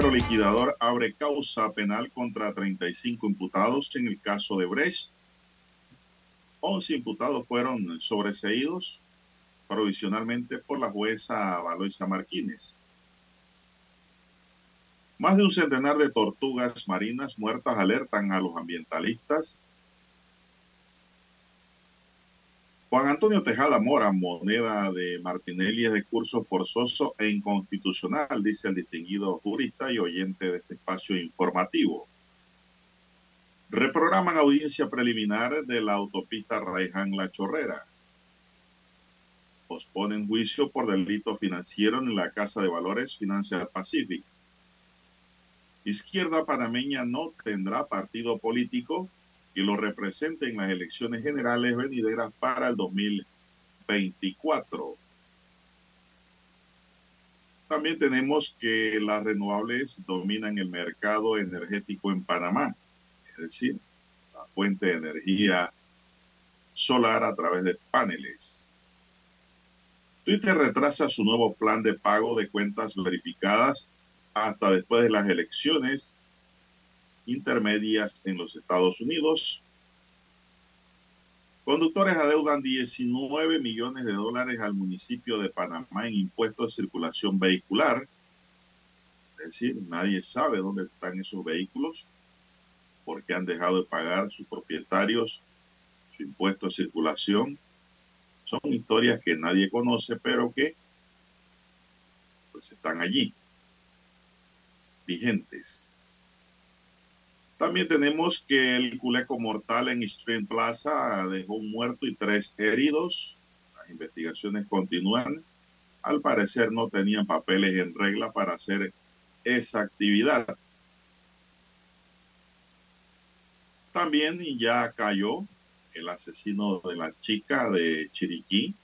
Tercero liquidador abre causa penal contra 35 imputados en el caso de Brecht. 11 imputados fueron sobreseídos provisionalmente por la jueza Valoisa Martínez. Más de un centenar de tortugas marinas muertas alertan a los ambientalistas. Juan Antonio Tejada Mora, moneda de Martinelli, es de curso forzoso e inconstitucional, dice el distinguido jurista y oyente de este espacio informativo. Reprograman audiencia preliminar de la autopista Raiján La Chorrera. Posponen juicio por delito financiero en la Casa de Valores Financial Pacific. Izquierda panameña no tendrá partido político que lo represente en las elecciones generales venideras para el 2024. También tenemos que las renovables dominan el mercado energético en Panamá, es decir, la fuente de energía solar a través de paneles. Twitter retrasa su nuevo plan de pago de cuentas verificadas hasta después de las elecciones intermedias en los Estados Unidos. Conductores adeudan 19 millones de dólares al municipio de Panamá en impuestos de circulación vehicular. Es decir, nadie sabe dónde están esos vehículos porque han dejado de pagar sus propietarios su impuesto de circulación. Son historias que nadie conoce, pero que pues están allí, vigentes. También tenemos que el culeco mortal en Stream Plaza dejó un muerto y tres heridos. Las investigaciones continúan. Al parecer no tenían papeles en regla para hacer esa actividad. También ya cayó el asesino de la chica de Chiriquí.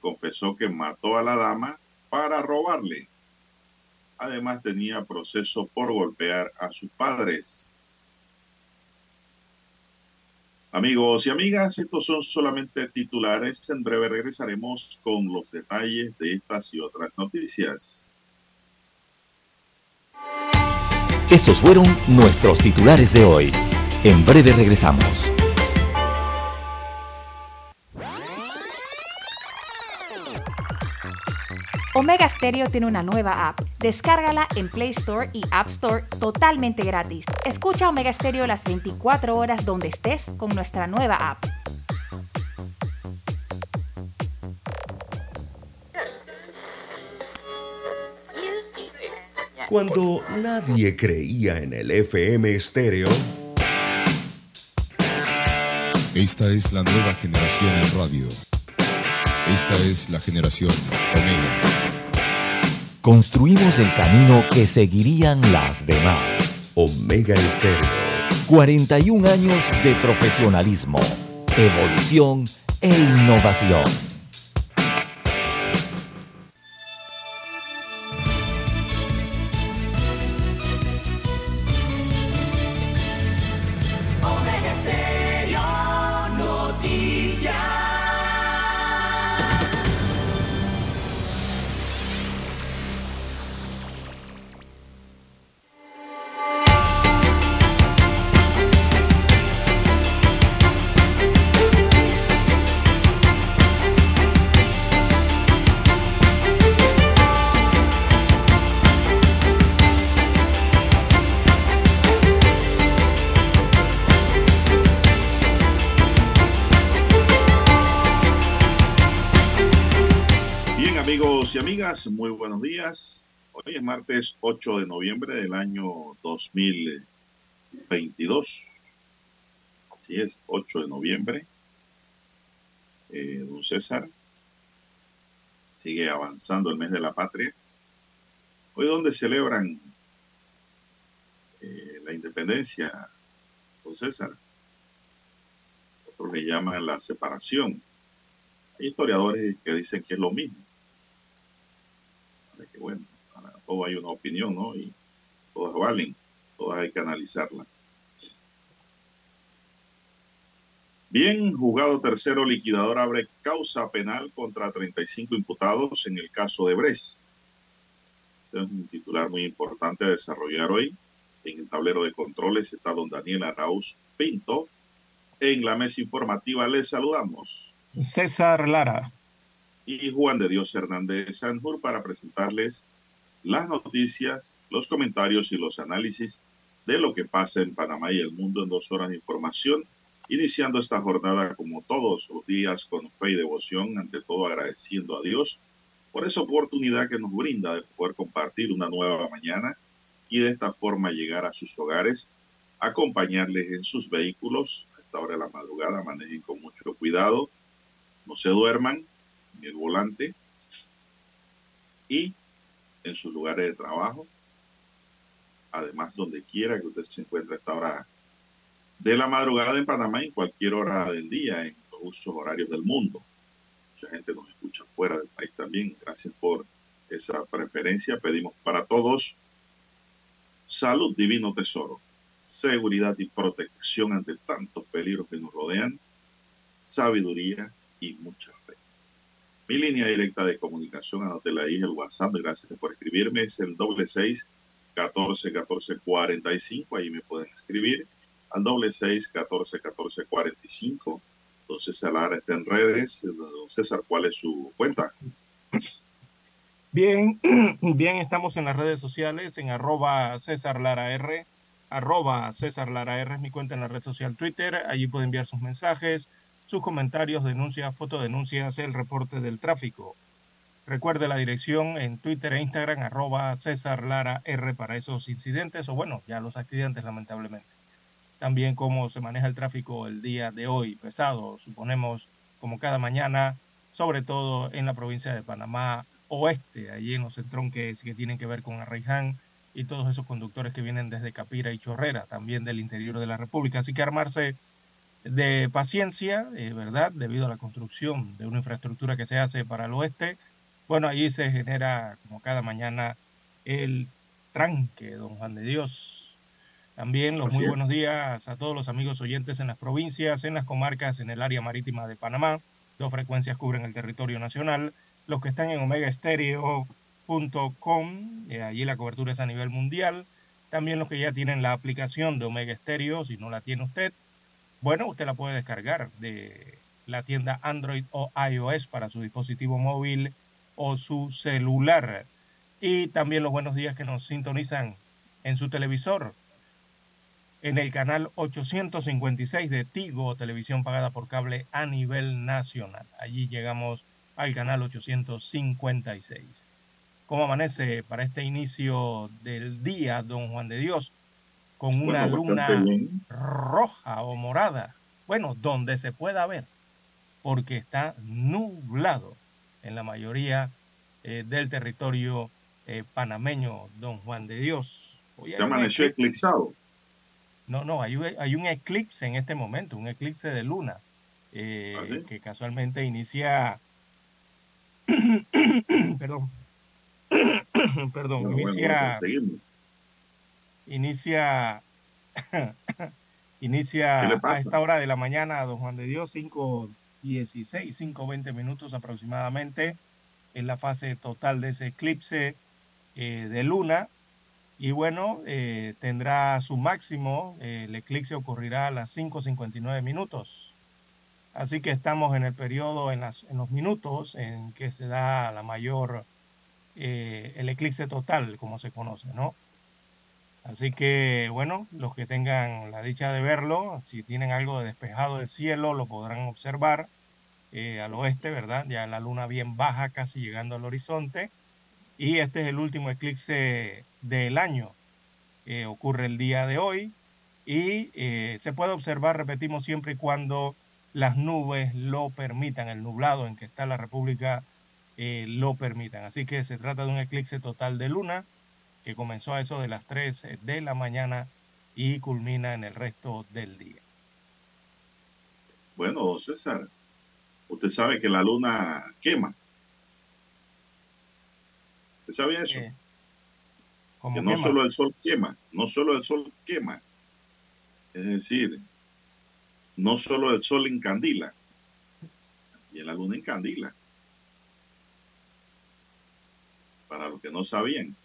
Confesó que mató a la dama para robarle. Además tenía proceso por golpear a sus padres. Amigos y amigas, estos son solamente titulares. En breve regresaremos con los detalles de estas y otras noticias. Estos fueron nuestros titulares de hoy. En breve regresamos. Omega Stereo tiene una nueva app. Descárgala en Play Store y App Store totalmente gratis. Escucha Omega Stereo las 24 horas donde estés con nuestra nueva app. Cuando nadie creía en el FM estéreo, Esta es la nueva generación en radio. Esta es la generación Omega. Construimos el camino que seguirían las demás. Omega Estéreo. 41 años de profesionalismo, evolución e innovación. Martes 8 de noviembre del año 2022. Así es, 8 de noviembre. Eh, don César sigue avanzando el mes de la patria. Hoy donde celebran eh, la independencia, don César. Otros le llaman la separación. Hay historiadores que dicen que es lo mismo. que bueno, todo hay una opinión, ¿no? Y todas valen, todas hay que analizarlas. Bien, juzgado tercero liquidador abre causa penal contra 35 imputados en el caso de Bres. Este es un titular muy importante a desarrollar hoy. En el tablero de controles está don Daniel Arauz Pinto. En la mesa informativa les saludamos. César Lara. Y Juan de Dios Hernández Sanjur para presentarles las noticias, los comentarios y los análisis de lo que pasa en Panamá y el mundo en dos horas de información iniciando esta jornada como todos los días con fe y devoción, ante todo agradeciendo a Dios por esa oportunidad que nos brinda de poder compartir una nueva mañana y de esta forma llegar a sus hogares, acompañarles en sus vehículos. A esta hora de la madrugada manejen con mucho cuidado, no se duerman en el volante y en sus lugares de trabajo. Además, donde quiera que usted se encuentre a esta hora de la madrugada en Panamá en cualquier hora del día, en los usos horarios del mundo. Mucha gente nos escucha fuera del país también. Gracias por esa preferencia. Pedimos para todos salud, divino tesoro, seguridad y protección ante tantos peligros que nos rodean, sabiduría y mucha fe. Mi línea directa de comunicación, anótela ahí, el WhatsApp, gracias por escribirme, es el doble seis catorce catorce cuarenta y cinco, ahí me pueden escribir al doble seis catorce catorce cuarenta y cinco. Entonces Lara está en redes. Don César, ¿cuál es su cuenta? Bien, bien, estamos en las redes sociales, en arroba César Lara R, arroba César Lara R es mi cuenta en la red social Twitter, allí puede enviar sus mensajes, sus comentarios, denuncias, fotodenuncias, el reporte del tráfico. Recuerde la dirección en Twitter e Instagram, arroba César Lara para esos incidentes o bueno, ya los accidentes lamentablemente también cómo se maneja el tráfico el día de hoy, pesado, suponemos, como cada mañana, sobre todo en la provincia de Panamá Oeste, allí en los entronques que tienen que ver con Arraiján y todos esos conductores que vienen desde Capira y Chorrera, también del interior de la República. Así que armarse de paciencia, eh, ¿verdad? Debido a la construcción de una infraestructura que se hace para el oeste. Bueno, allí se genera, como cada mañana, el tranque, don Juan de Dios, también los muy buenos días a todos los amigos oyentes en las provincias, en las comarcas, en el área marítima de Panamá. Dos frecuencias cubren el territorio nacional. Los que están en omegaestereo.com, eh, allí la cobertura es a nivel mundial. También los que ya tienen la aplicación de Omega Stereo, si no la tiene usted, bueno, usted la puede descargar de la tienda Android o iOS para su dispositivo móvil o su celular. Y también los buenos días que nos sintonizan en su televisor en el canal 856 de Tigo, televisión pagada por cable a nivel nacional. Allí llegamos al canal 856. ¿Cómo amanece para este inicio del día, don Juan de Dios? Con una luna roja o morada. Bueno, donde se pueda ver, porque está nublado en la mayoría eh, del territorio eh, panameño, don Juan de Dios. Hoy amaneció eclipsado. No, no, hay, hay un eclipse en este momento, un eclipse de luna, eh, ¿Ah, que casualmente inicia, perdón, perdón, inicia, inicia, inicia a esta hora de la mañana, don Juan de Dios, 5.16, 5.20 minutos aproximadamente, en la fase total de ese eclipse eh, de luna, y bueno, eh, tendrá su máximo, eh, el eclipse ocurrirá a las 5.59 minutos. Así que estamos en el periodo, en, las, en los minutos en que se da la mayor, el eclipse total, como se conoce, ¿no? Así que, bueno, los que tengan la dicha de verlo, si tienen algo de despejado del cielo, lo podrán observar. eh, al oeste, ¿verdad? Ya la luna bien baja, casi llegando al horizonte. Y este es el último eclipse del año. Eh, ocurre el día de hoy y eh, se puede observar, repetimos, siempre y cuando las nubes lo permitan, el nublado en que está la República eh, lo permitan. Así que se trata de un eclipse total de luna que comenzó a eso de las 3 de la mañana y culmina en el resto del día. Bueno, César, usted sabe que la luna quema. ¿Usted sabía eso? Eh, que no quema. solo el sol quema, no solo el sol quema. Es decir, no solo el sol encandila, y la luna encandila. Para los que no sabían,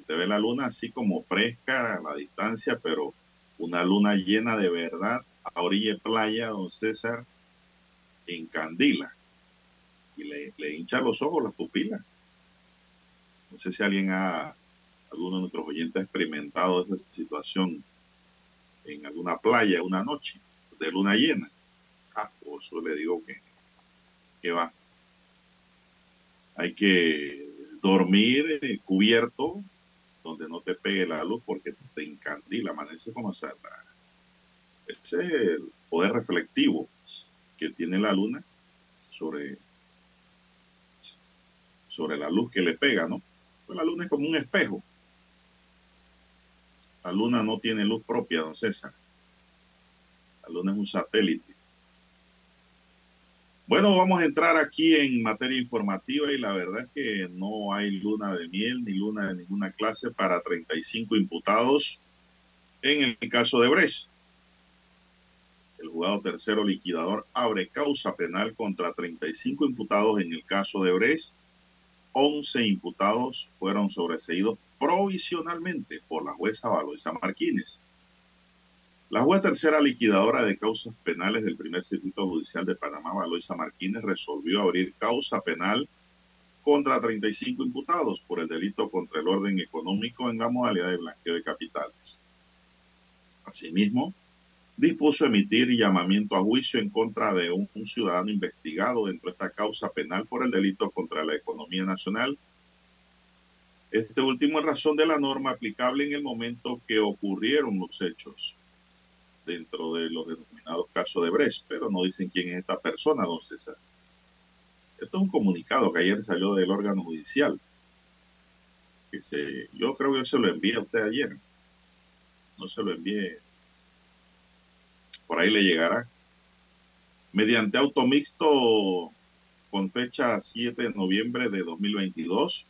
usted ve la luna así como fresca a la distancia, pero una luna llena de verdad a orilla de playa, don César, encandila y le, le hincha los ojos, las pupilas. No sé si alguien ha, alguno de nuestros oyentes ha experimentado esa situación en alguna playa una noche de luna llena. Ah, por eso le digo que, que va. Hay que dormir eh, cubierto donde no te pegue la luz porque te encandila, amanece como la- ese es el poder reflectivo que tiene la luna sobre, sobre la luz que le pega, ¿no? Pues la luna es como un espejo. La luna no tiene luz propia, don César. La luna es un satélite. Bueno, vamos a entrar aquí en materia informativa y la verdad es que no hay luna de miel ni luna de ninguna clase para 35 imputados en el caso de Brecht. El juzgado tercero liquidador abre causa penal contra 35 imputados en el caso de Brecht. 11 imputados fueron sobreseídos provisionalmente por la jueza Valoisa Martínez. La jueza tercera liquidadora de causas penales del primer circuito judicial de Panamá, Valoisa Martínez, resolvió abrir causa penal contra 35 imputados por el delito contra el orden económico en la modalidad de blanqueo de capitales. Asimismo, dispuso emitir llamamiento a juicio en contra de un, un ciudadano investigado dentro de esta causa penal por el delito contra la economía nacional. Este último en razón de la norma aplicable en el momento que ocurrieron los hechos dentro de los denominados casos de Brecht, pero no dicen quién es esta persona, don César. Esto es un comunicado que ayer salió del órgano judicial. Yo creo que yo se lo envié a usted ayer. No se lo envié. Por ahí le llegará. Mediante auto mixto con fecha 7 de noviembre de 2022,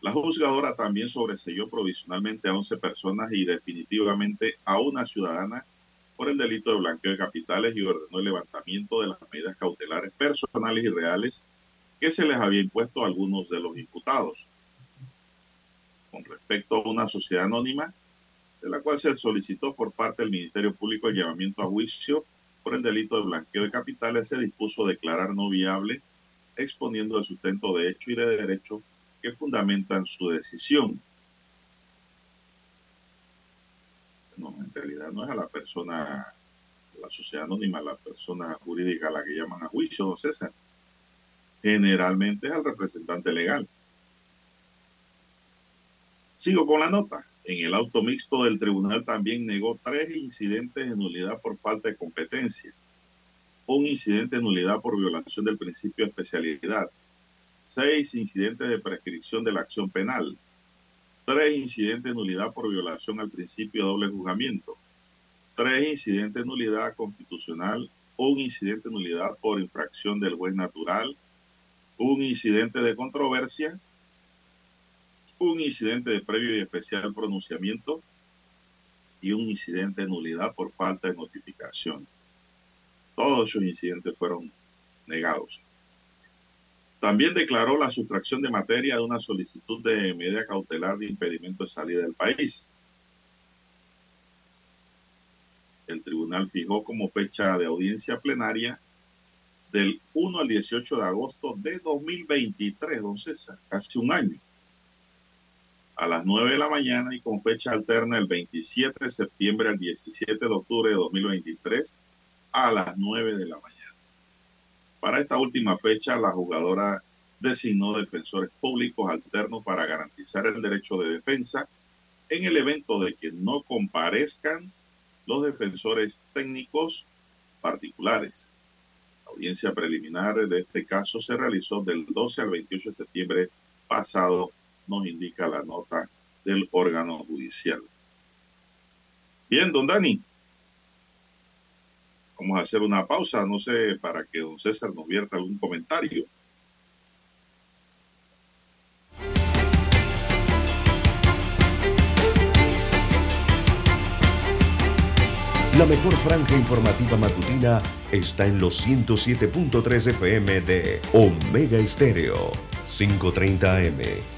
la juzgadora también sobreseyó provisionalmente a 11 personas y definitivamente a una ciudadana por el delito de blanqueo de capitales y ordenó el levantamiento de las medidas cautelares personales y reales que se les había impuesto a algunos de los imputados. Con respecto a una sociedad anónima, de la cual se solicitó por parte del Ministerio Público el llamamiento a juicio por el delito de blanqueo de capitales, se dispuso declarar no viable, exponiendo el sustento de hecho y de derecho que fundamentan su decisión. No, en realidad no es a la persona, la sociedad anónima, a la persona jurídica a la que llaman a juicio, don César. Generalmente es al representante legal. Sigo con la nota. En el auto mixto del tribunal también negó tres incidentes de nulidad por falta de competencia, un incidente de nulidad por violación del principio de especialidad, seis incidentes de prescripción de la acción penal, tres incidentes de nulidad por violación al principio de doble juzgamiento, tres incidentes de nulidad constitucional, un incidente de nulidad por infracción del juez natural, un incidente de controversia, un incidente de previo y especial pronunciamiento y un incidente de nulidad por falta de notificación. Todos esos incidentes fueron negados. También declaró la sustracción de materia de una solicitud de medida cautelar de impedimento de salida del país. El tribunal fijó como fecha de audiencia plenaria del 1 al 18 de agosto de 2023, don César, casi un año, a las 9 de la mañana y con fecha alterna el 27 de septiembre al 17 de octubre de 2023 a las 9 de la mañana. Para esta última fecha, la jugadora designó defensores públicos alternos para garantizar el derecho de defensa en el evento de que no comparezcan los defensores técnicos particulares. La audiencia preliminar de este caso se realizó del 12 al 28 de septiembre pasado, nos indica la nota del órgano judicial. Bien, don Dani. Vamos a hacer una pausa, no sé, para que don César nos vierta algún comentario. La mejor franja informativa matutina está en los 107.3 FM de Omega Estéreo. 5.30 AM.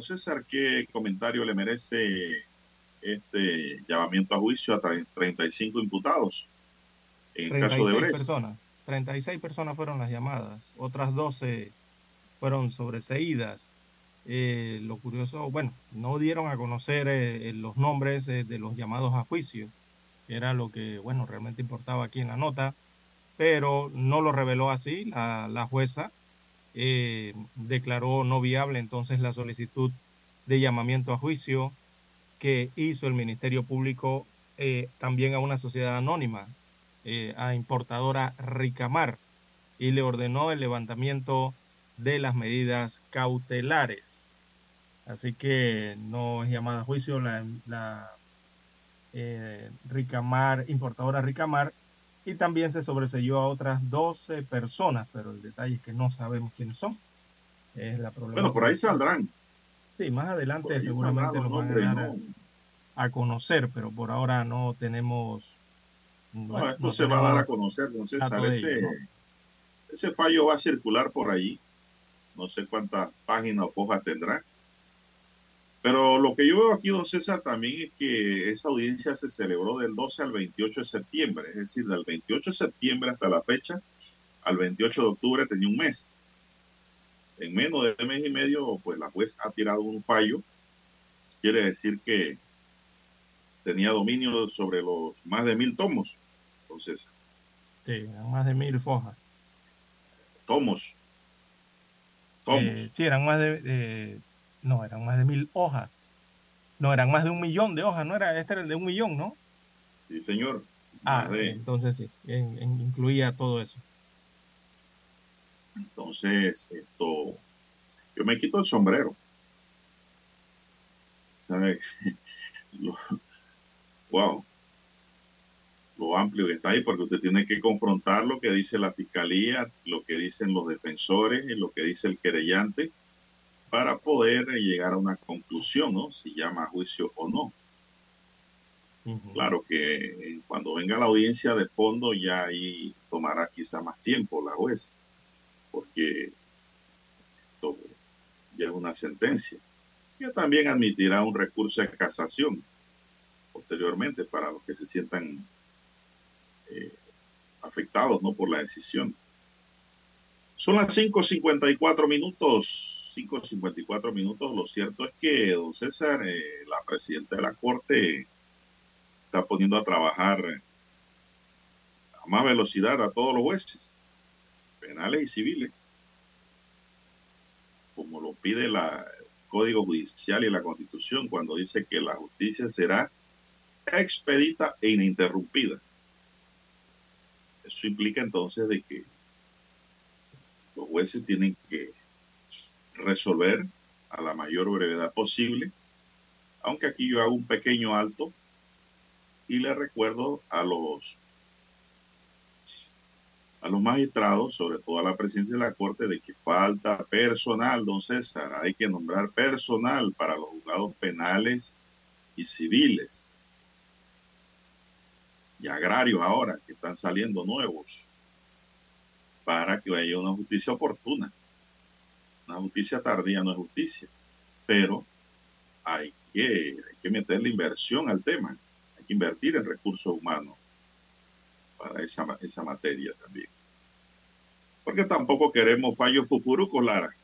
Don César, ¿qué comentario le merece este llamamiento a juicio a tre- 35 imputados en el caso de 36 Brecht? personas. 36 personas fueron las llamadas, otras 12 fueron sobreseídas. Eh, lo curioso, bueno, no dieron a conocer eh, los nombres eh, de los llamados a juicio, que era lo que, bueno, realmente importaba aquí en la nota, pero no lo reveló así la, la jueza. Eh, declaró no viable entonces la solicitud de llamamiento a juicio que hizo el Ministerio Público eh, también a una sociedad anónima, eh, a importadora Ricamar, y le ordenó el levantamiento de las medidas cautelares. Así que no es llamada a juicio la, Ricamar, importadora Ricamar, y también se sobreseyó a otras 12 personas, pero el detalle es que no sabemos quiénes son. Es la Bueno, por ahí saldrán. Sí, más adelante seguramente los van a dar a- ¿no? a conocer, pero por ahora no tenemos. No, bueno, esto no se va a dar a conocer, don César. Ese, ello, ese fallo va a circular por ahí. No sé cuántas páginas o fojas tendrá. Pero lo que yo veo aquí, don César, también es que esa audiencia se celebró del 12 al 28 de septiembre. Es decir, del 28 de septiembre hasta la fecha, al 28 de octubre tenía un mes. En menos de mes y medio, pues la juez ha tirado un fallo. Quiere decir que tenía dominio sobre los más de mil tomos, don César. Sí, más de mil fojas. Tomos. Tomos. Eh, sí, eran más de. eh, no, eran más de mil hojas. No, eran más de un millón de hojas, ¿no era? Este era el de un millón, ¿no? Sí, señor. Ah, de- entonces sí, en- en- incluía todo eso. Entonces, esto, yo me quito el sombrero. ¿Sabe? Lo- wow. Lo amplio que está ahí, porque usted tiene que confrontar lo que dice la fiscalía, lo que dicen los defensores y lo que dice el querellante para poder llegar a una conclusión, ¿no? Si llama a juicio o no. Claro que eh, cuando venga la audiencia de fondo ya ahí tomará quizá más tiempo la juez, porque esto ya es una sentencia. Ya también admitirá un recurso de casación posteriormente para los que se sientan eh, afectados ¿no? por la decisión. Son las 5.54 minutos, 5.54 minutos. Lo cierto es que, don César, eh, la presidenta de la Corte está poniendo a trabajar a más velocidad a todos los jueces, penales y civiles, como lo pide la, el Código Judicial y la Constitución cuando dice que la justicia será expedita e ininterrumpida. Eso implica entonces de que los jueces tienen que resolver a la mayor brevedad posible, aunque aquí yo hago un pequeño alto y le recuerdo a los a los magistrados, sobre todo a la presidencia de la Corte, de que falta personal, don César. Hay que nombrar personal para los juzgados penales y civiles. Y agrarios ahora, que están saliendo nuevos, para que haya una justicia oportuna. Una justicia tardía no es justicia, pero hay que, hay que meterle inversión al tema hay que invertir en recursos humanos para esa, esa materia también. Porque tampoco queremos fallos fufurucos, Lara.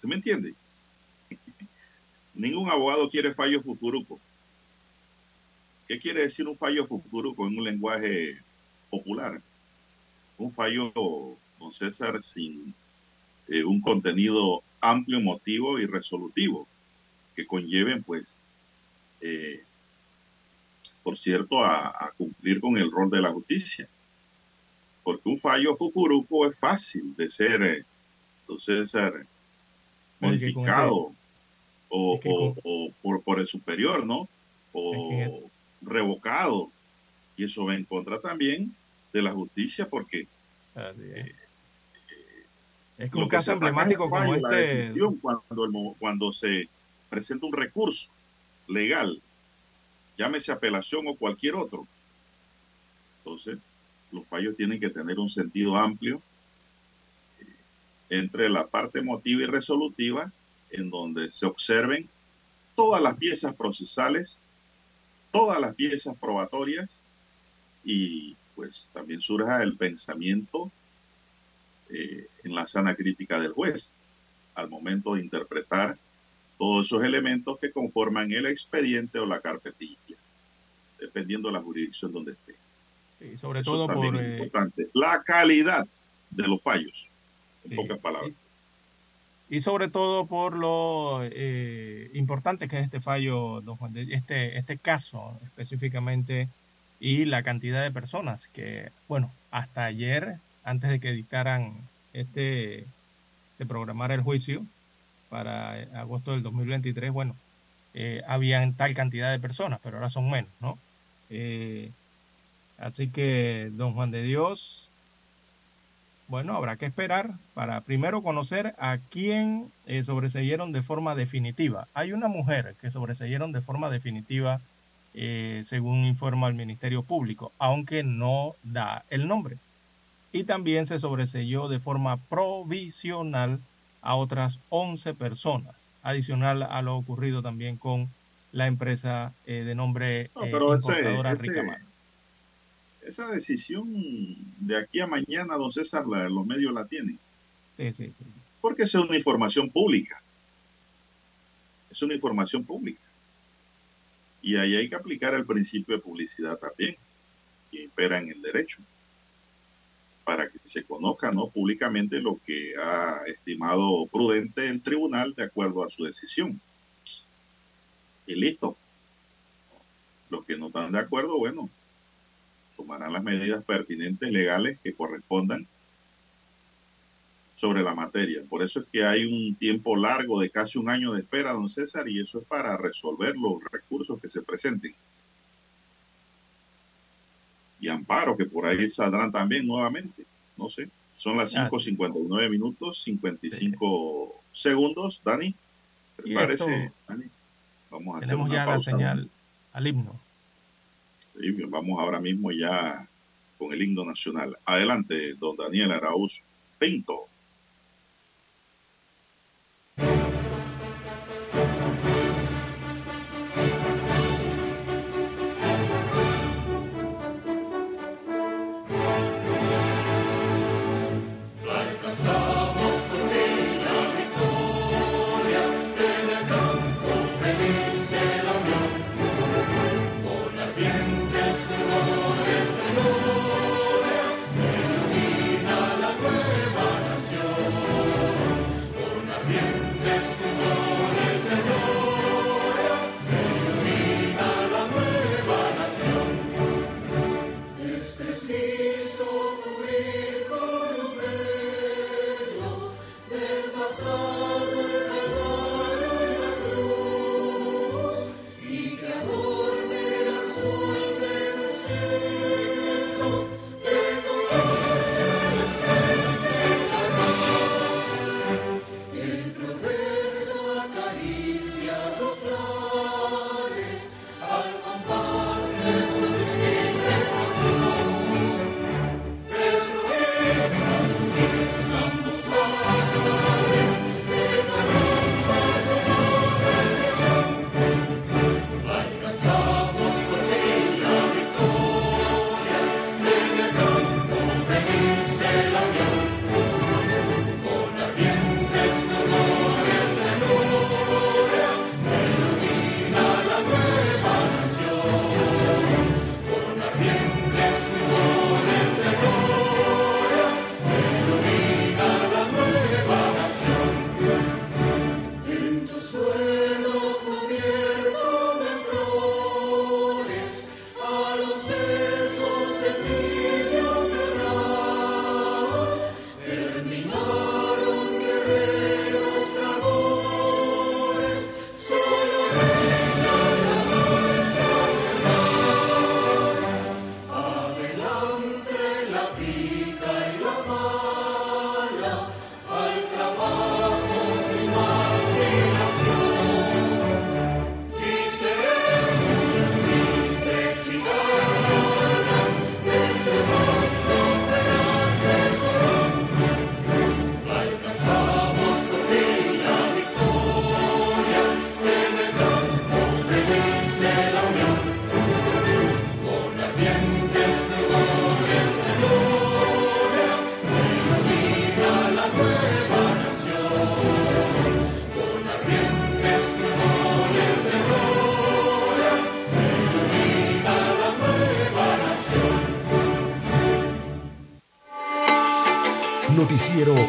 ¿Se me entiende? Ningún abogado quiere fallos fufurucos. ¿Qué quiere decir un fallo fufuruco en un lenguaje popular? Un fallo, don César, sin eh, un contenido amplio, emotivo y resolutivo, que conlleven, pues, eh, por cierto, a, a, cumplir con el rol de la justicia. Porque un fallo fufuruco es fácil de ser, eh, entonces, ser modificado o, que o, o por, por, el superior, ¿no? O es que... revocado. Y eso va en contra también de la justicia porque... Así es. Eh, es que un caso emblemático como este... La decisión cuando, el, cuando se presenta un recurso legal llámese apelación o cualquier otro. Entonces, los fallos tienen que tener un sentido amplio eh, entre la parte emotiva y resolutiva, en donde se observen todas las piezas procesales, todas las piezas probatorias y pues también surja el pensamiento eh, en la sana crítica del juez al momento de interpretar todos esos elementos que conforman el expediente o la carpetilla, dependiendo de la jurisdicción donde esté. Y sobre Eso todo por... es eh, importante. La calidad de los fallos, en Sí. pocas palabras. y sobre todo por lo eh, importante que es este fallo, don Juan, este, este caso específicamente, y la cantidad de personas que, bueno, hasta ayer, antes de que dictaran este, se programara el juicio para agosto del 2023, bueno, eh, habían tal cantidad de personas, pero ahora son menos, ¿no? Eh, así que, don Juan de Dios, bueno, habrá que esperar para primero conocer a quién eh, sobreseyeron de forma definitiva. Hay una mujer que sobreseyeron de forma definitiva, eh, según informa el Ministerio Público, aunque no da el nombre. Y también se sobreseyó de forma provisional a otras 11 personas, adicional a lo ocurrido también con la empresa eh, de nombre No, eh, pero ese- importadora ese- Ricamar. Esa decisión de aquí a mañana, don César, la- los medios la tienen. Sí, sí, sí. Porque es una información pública. Es una información pública. Y ahí hay que aplicar el principio de publicidad también, que impera en el derecho, para que se conozca ¿no? públicamente lo que ha estimado prudente el tribunal de acuerdo a su decisión. Y listo. Los que no están de acuerdo, bueno, tomarán las medidas pertinentes legales que correspondan sobre la materia. Por eso es que hay un tiempo largo de casi un año de espera, don César, y eso es para resolver los recursos que se presenten. Y amparo, que por ahí saldrán también nuevamente. No sé. Son las 5.59 minutos, 55 segundos. Dani, prepárese. Dani. Vamos a hacer una ya la señal al himno. vamos ahora mismo ya con el himno nacional. Adelante, don Daniel Arauz Pinto.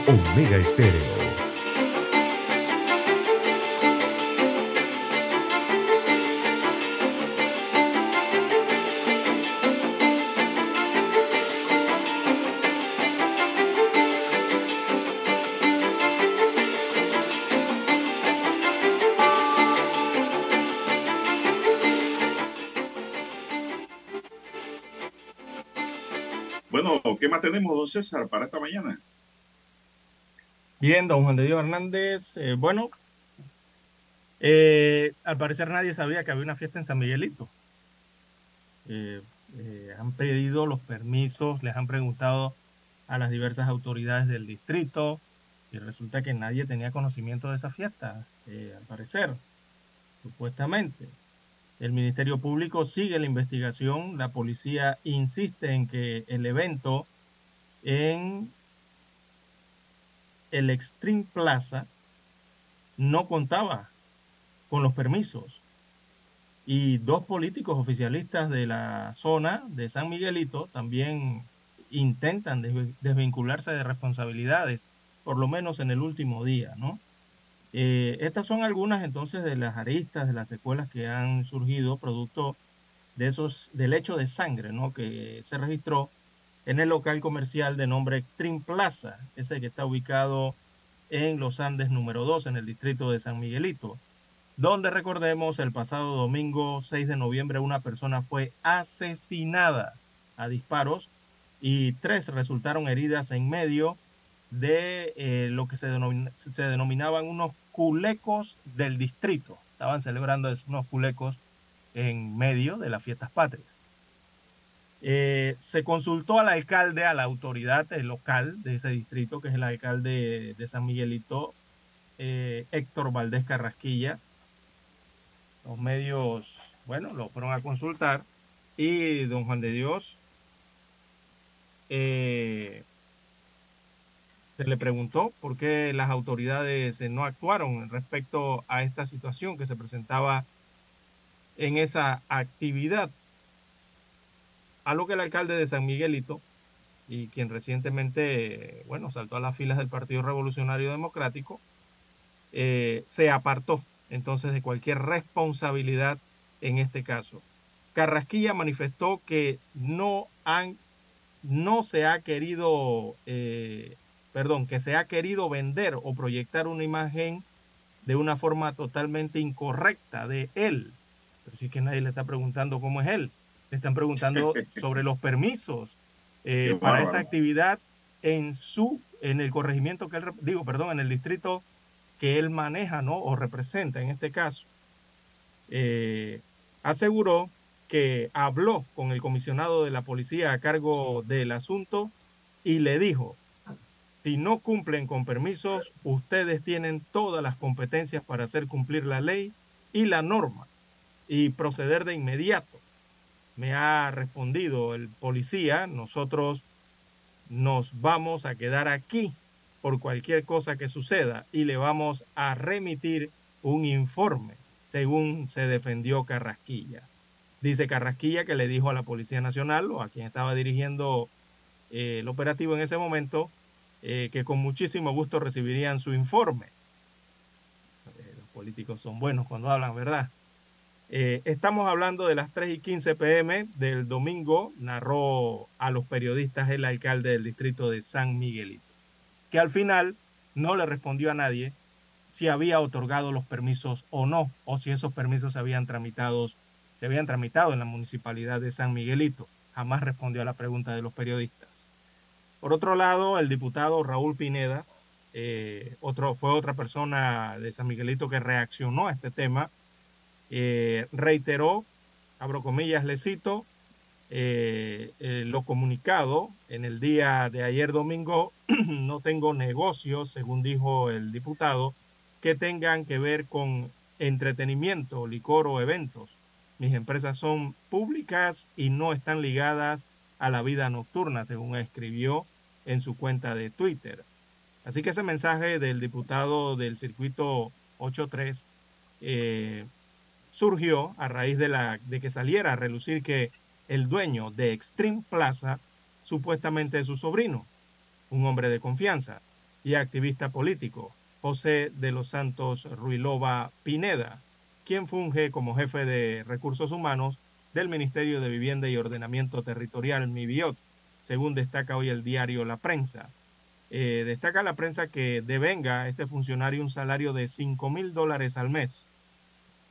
Omega Estéreo. Bueno, ¿qué más tenemos, don César, para esta mañana? Bien, don Juan de Dios Hernández. Eh, bueno, eh, al parecer nadie sabía que había una fiesta en San Miguelito. Eh, han pedido los permisos, les han preguntado a las diversas autoridades del distrito y resulta que nadie tenía conocimiento de esa fiesta, al parecer, supuestamente. El Ministerio Público sigue la investigación, la policía insiste en que el evento en el Extreme Plaza no contaba con los permisos. Y dos políticos oficialistas de la zona de San Miguelito también intentan desvincularse de responsabilidades, por lo menos en el último día, ¿no? Eh, estas son algunas entonces de las aristas, de las secuelas que han surgido producto de esos, del hecho de sangre, ¿no? Que se registró en el local comercial de nombre Trim Plaza, ese que está ubicado en Los Andes número 2, en el distrito de San Miguelito, donde recordemos el pasado domingo 6 de noviembre una persona fue asesinada a disparos y tres resultaron heridas en medio de eh, lo que se, se, denominaban unos culecos del distrito. Estaban celebrando unos culecos en medio de las fiestas patrias. Eh, se consultó al alcalde, a la autoridad local de ese distrito, que es el alcalde de San Miguelito, eh, Héctor Valdés Carrasquilla. Los medios, bueno, lo fueron a consultar y don Juan de Dios eh, se le preguntó por qué las autoridades no actuaron respecto a esta situación que se presentaba en esa actividad. A lo que el alcalde de San Miguelito, y quien recientemente, bueno, saltó a las filas del Partido Revolucionario Democrático, eh, se apartó entonces de cualquier responsabilidad en este caso. Carrasquilla manifestó que no han, no se ha querido, eh, perdón, que se ha querido vender o proyectar una imagen de una forma totalmente incorrecta de él pero sí que nadie le está preguntando cómo es él. Le están preguntando sobre los permisos eh, para esa actividad en su, en el corregimiento que él, digo, perdón, en el distrito que él maneja, ¿no? O representa en este caso. Eh, aseguró que habló con el comisionado de la policía a cargo del asunto y le dijo, si no cumplen con permisos, ustedes tienen todas las competencias para hacer cumplir la ley y la norma y proceder de inmediato. Me ha respondido el policía, nosotros nos vamos a quedar aquí por cualquier cosa que suceda y le vamos a remitir un informe, según se defendió Carrasquilla. Dice Carrasquilla que le dijo a la Policía Nacional o a quien estaba dirigiendo eh, el operativo en ese momento eh, que con muchísimo gusto recibirían su informe. Eh, los políticos son buenos cuando hablan, ¿verdad? Eh, estamos hablando de las 3 y 15 pm del domingo, narró a los periodistas el alcalde del distrito de San Miguelito, que al final no le respondió a nadie si había otorgado los permisos o no, o si esos permisos se habían tramitado, se habían tramitado en la municipalidad de San Miguelito. Jamás respondió a la pregunta de los periodistas. Por otro lado, el diputado Raúl Pineda, eh, otro, fue otra persona de San Miguelito que reaccionó a este tema eh, reiteró, abro comillas, le cito, eh, eh, lo comunicado en el día de ayer domingo, no tengo negocios, según dijo el diputado, que tengan que ver con entretenimiento, licor o eventos. Mis empresas son públicas y no están ligadas a la vida nocturna, según escribió en su cuenta de Twitter. Así que ese mensaje del diputado del circuito 83 eh, surgió a raíz de, la, de que saliera a relucir que el dueño de Extreme Plaza supuestamente es su sobrino, un hombre de confianza y activista político, José de los Santos Ruilova Pineda, quien funge como jefe de recursos humanos del Ministerio de Vivienda y Ordenamiento Territorial, MIBIOT, según destaca hoy el diario La Prensa. Eh, destaca la prensa que devenga este funcionario un salario de 5 mil dólares al mes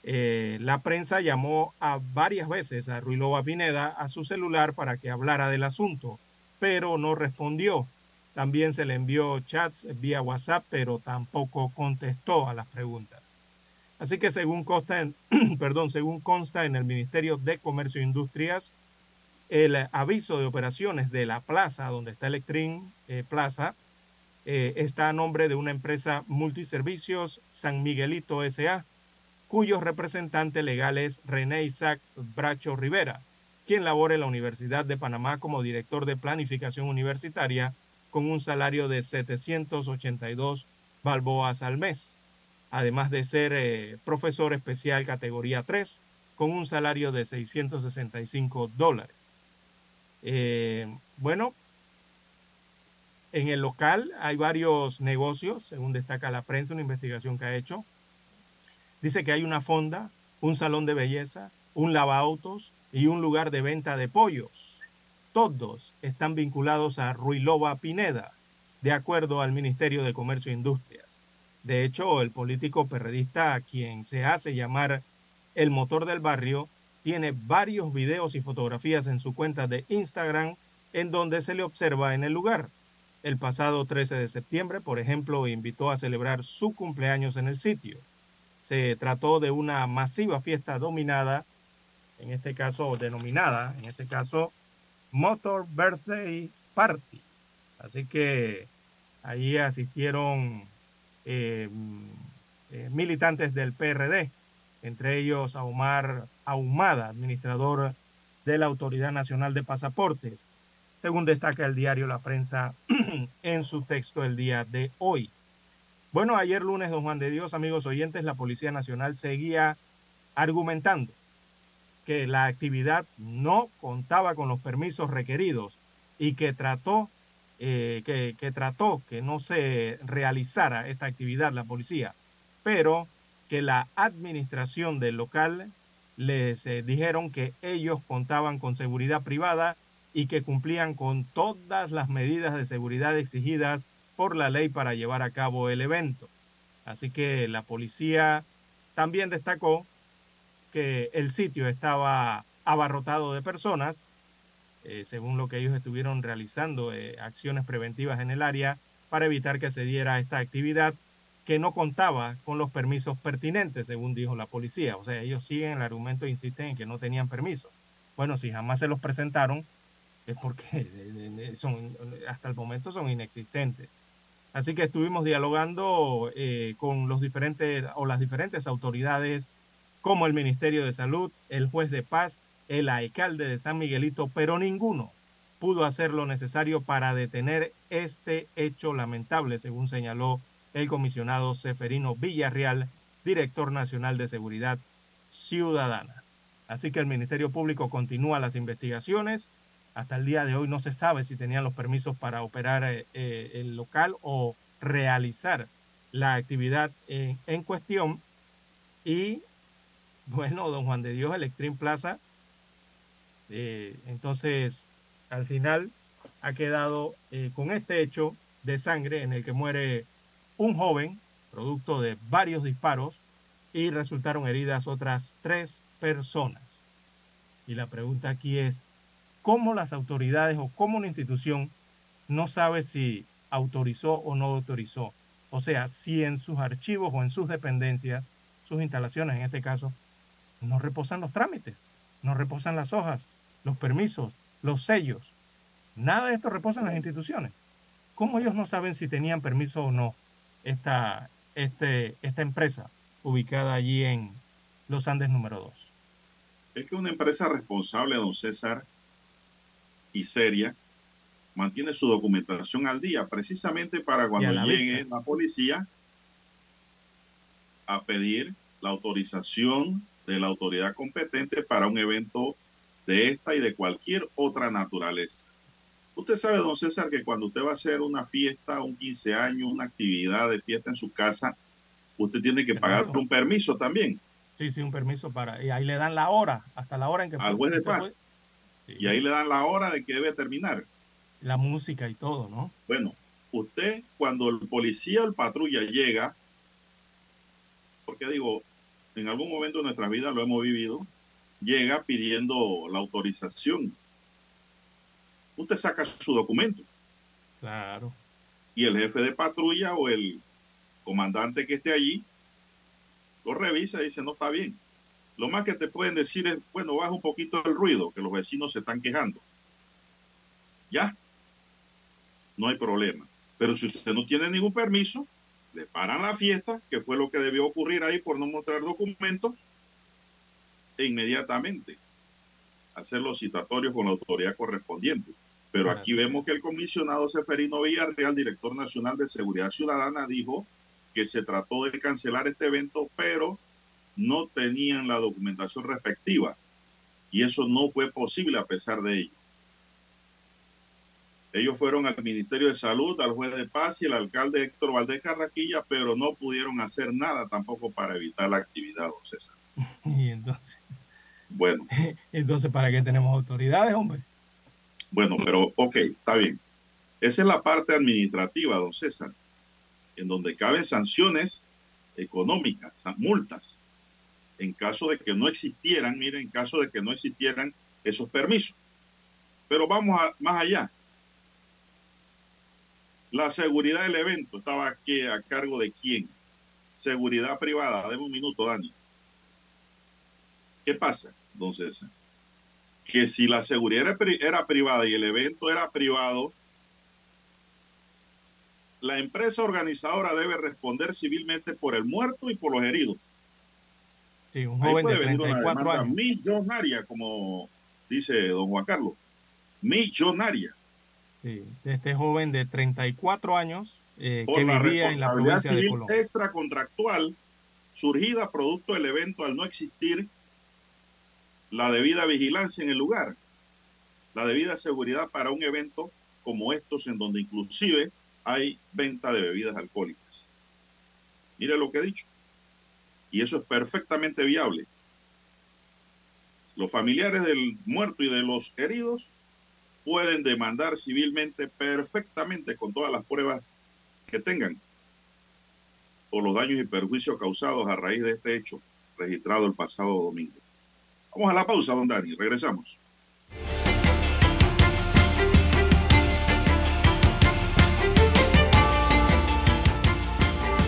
eh, la prensa llamó a varias veces a Ruilova Pineda a su celular para que hablara del asunto, pero no respondió. También se le envió chats vía WhatsApp, pero tampoco contestó a las preguntas. Así que según consta en, el Ministerio de Comercio e Industrias, el aviso de operaciones de la plaza donde está Electrin eh, Plaza eh, está a nombre de una empresa multiservicios San Miguelito SA cuyo representante legal es René Isaac Bracho Rivera, quien labora en la Universidad de Panamá como director de planificación universitaria con un salario de 782 balboas al mes, además de ser eh, profesor especial categoría 3 con un salario de 665 dólares. Eh, bueno, en el local hay varios negocios, según destaca la prensa, una investigación que ha hecho, Dice que hay una fonda, un salón de belleza, un lavautos y un lugar de venta de pollos. Todos están vinculados a Ruilova Pineda, de acuerdo al Ministerio de Comercio e Industrias. De hecho, el político perredista, quien se hace llamar el motor del barrio, tiene varios videos y fotografías en su cuenta de Instagram en donde se le observa en el lugar. El pasado 13 de septiembre, por ejemplo, invitó a celebrar su cumpleaños en el sitio. Se trató de una masiva fiesta dominada, en este caso denominada, en este caso Motor Birthday Party. Así que allí asistieron eh, eh, militantes del PRD, entre ellos a Omar Ahumada, administrador de la Autoridad Nacional de Pasaportes, según destaca el diario La Prensa en su texto el día de hoy. Bueno, ayer lunes, don Juan de Dios, amigos oyentes, la Policía Nacional seguía argumentando que la actividad no contaba con los permisos requeridos y que trató, eh, que, que trató que no se realizara esta actividad la policía, pero que la administración del local les eh, dijeron que ellos contaban con seguridad privada y que cumplían con todas las medidas de seguridad exigidas por la ley para llevar a cabo el evento. Así que la policía también destacó que el sitio estaba abarrotado de personas, eh, según lo que ellos estuvieron realizando, eh, acciones preventivas en el área para evitar que se diera esta actividad que no contaba con los permisos pertinentes, según dijo la policía. O sea, ellos siguen el argumento e insisten en que no tenían permiso. Bueno, si jamás se los presentaron, es porque son, hasta el momento son inexistentes. Así que estuvimos dialogando eh, con los diferentes o las diferentes autoridades como el Ministerio de Salud, el juez de paz, el alcalde de San Miguelito, pero ninguno pudo hacer lo necesario para detener este hecho lamentable, según señaló el comisionado Seferino Villarreal, director nacional de seguridad ciudadana. Así que el Ministerio Público continúa las investigaciones hasta el día de hoy no se sabe si tenían los permisos para operar eh, eh, el local o realizar la actividad en, cuestión. Y bueno, don Juan de Dios, Electrin Plaza, eh, entonces al final ha quedado con este hecho de sangre en el que muere un joven, producto de varios disparos, y resultaron heridas otras tres personas. Y la pregunta aquí es, cómo las autoridades o cómo una institución no sabe si autorizó o no autorizó. O sea, si en sus archivos o en sus dependencias, sus instalaciones en este caso, no reposan los trámites, no reposan las hojas, los permisos, los sellos. Nada de esto reposa en las instituciones. ¿Cómo ellos no saben si tenían permiso o no esta, este, esta empresa ubicada allí en los Andes número 2? Es que una empresa responsable, don César, y seria, mantiene su documentación al día, precisamente para cuando llegue la policía a pedir la autorización de la autoridad competente para un evento de esta y de cualquier otra naturaleza. Usted sabe, don César, que cuando usted va a hacer una fiesta, un 15 años, una actividad de fiesta en su casa, usted tiene que pagar un permiso también. Sí, sí, un permiso para... Y ahí le dan la hora, hasta la hora en que... Al juez de paz. Y ahí le dan la hora de que debe terminar. La música y todo, ¿no? Bueno, usted cuando el policía o el patrulla llega, porque digo, en algún momento de nuestra vida lo hemos vivido, llega pidiendo la autorización. Usted saca su documento. Claro. Y el jefe de patrulla o el comandante que esté allí lo revisa y dice, no está bien. Lo más que te pueden decir es, bueno, baja un poquito el ruido, que los vecinos se están quejando. Ya, no hay problema. Pero si usted no tiene ningún permiso, le paran la fiesta, que fue lo que debió ocurrir ahí por no mostrar documentos, e inmediatamente hacer los citatorios con la autoridad correspondiente. Pero aquí vemos que el comisionado Seferino Villarreal, director nacional de Seguridad Ciudadana, dijo que se trató de cancelar este evento, pero no tenían la documentación respectiva y eso no fue posible a pesar de ello. Ellos fueron al Ministerio de Salud, al juez de paz y al alcalde Héctor Valdés Carraquilla, pero no pudieron hacer nada tampoco para evitar la actividad, don César. Y entonces, Bueno. Entonces, ¿para qué tenemos autoridades, hombre? Bueno, pero ok, está bien. Esa es la parte administrativa, don César, en donde caben sanciones económicas, multas, en caso de que no existieran, miren, en caso de que no existieran esos permisos. Pero vamos más allá. La seguridad del evento estaba aquí a cargo de quién? Seguridad privada. Deme un minuto, Dani. ¿Qué pasa, don César? Que si la seguridad era privada y el evento era privado, la empresa organizadora debe responder civilmente por el muerto y por los heridos. Sí, un joven de 34 años. Millonaria, como dice don Juan Carlos. Millonaria. Sí, de este joven de 34 años eh, que vivía en la provincia civil de Colombia. extracontractual surgida producto del evento al no existir la debida vigilancia en el lugar, la debida seguridad para un evento como estos en donde inclusive hay venta de bebidas alcohólicas. Mire lo que he dicho. Y eso es perfectamente viable. Los familiares del muerto y de los heridos pueden demandar civilmente perfectamente con todas las pruebas que tengan por los daños y perjuicios causados a raíz de este hecho registrado el pasado domingo. Vamos a la pausa, don Dani. Regresamos.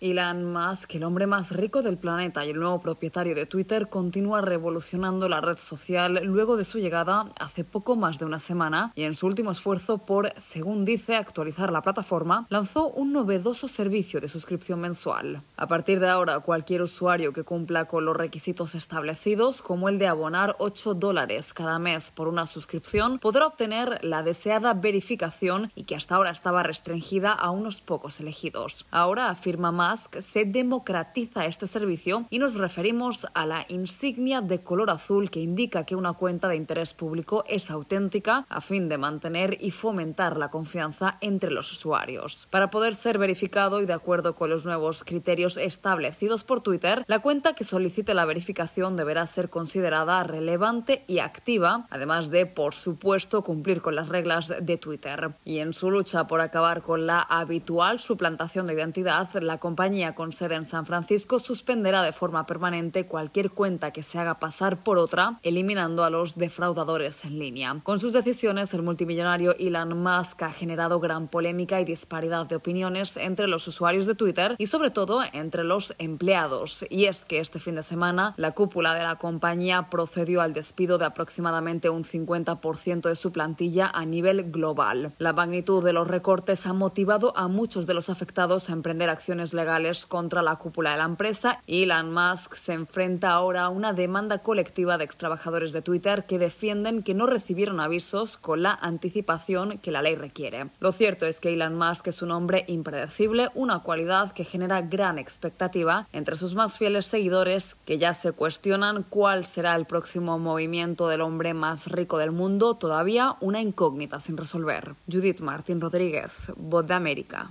Elon Musk, el hombre más rico del planeta y el nuevo propietario de Twitter, continúa revolucionando la red social luego de su llegada hace poco más de una semana y en su último esfuerzo por, según dice, actualizar la plataforma, lanzó un novedoso servicio de suscripción mensual. A partir de ahora, cualquier usuario que cumpla con los requisitos establecidos, como el de abonar 8 dólares cada mes por una suscripción, podrá obtener la deseada verificación y que hasta ahora estaba restringida a unos pocos elegidos. Ahora afirma más se democratiza este servicio y nos referimos a la insignia de color azul que indica que una cuenta de interés público es auténtica a fin de mantener y fomentar la confianza entre los usuarios. Para poder ser verificado y de acuerdo con los nuevos criterios establecidos por Twitter, la cuenta que solicite la verificación deberá ser considerada relevante y activa, además de, por supuesto, cumplir con las reglas de Twitter. Y en su lucha por acabar con la habitual suplantación de identidad, la compañía compañía con sede en San Francisco suspenderá de forma permanente cualquier cuenta que se haga pasar por otra, eliminando a los defraudadores en línea. Con sus decisiones, el multimillonario Elon Musk ha generado gran polémica y disparidad de opiniones entre los usuarios de Twitter y sobre todo entre los empleados. Y es que este fin de semana la cúpula de la compañía procedió al despido de aproximadamente un 50% de su plantilla a nivel global. La magnitud de los recortes ha motivado a muchos de los afectados a emprender acciones legales contra la cúpula de la empresa. Elon Musk se enfrenta ahora a una demanda colectiva de extrabajadores de Twitter que defienden que no recibieron avisos con la anticipación que la ley requiere. Lo cierto es que Elon Musk es un hombre impredecible, una cualidad que genera gran expectativa entre sus más fieles seguidores que ya se cuestionan cuál será el próximo movimiento del hombre más rico del mundo, todavía una incógnita sin resolver. Judith Martín Rodríguez, Voz de América.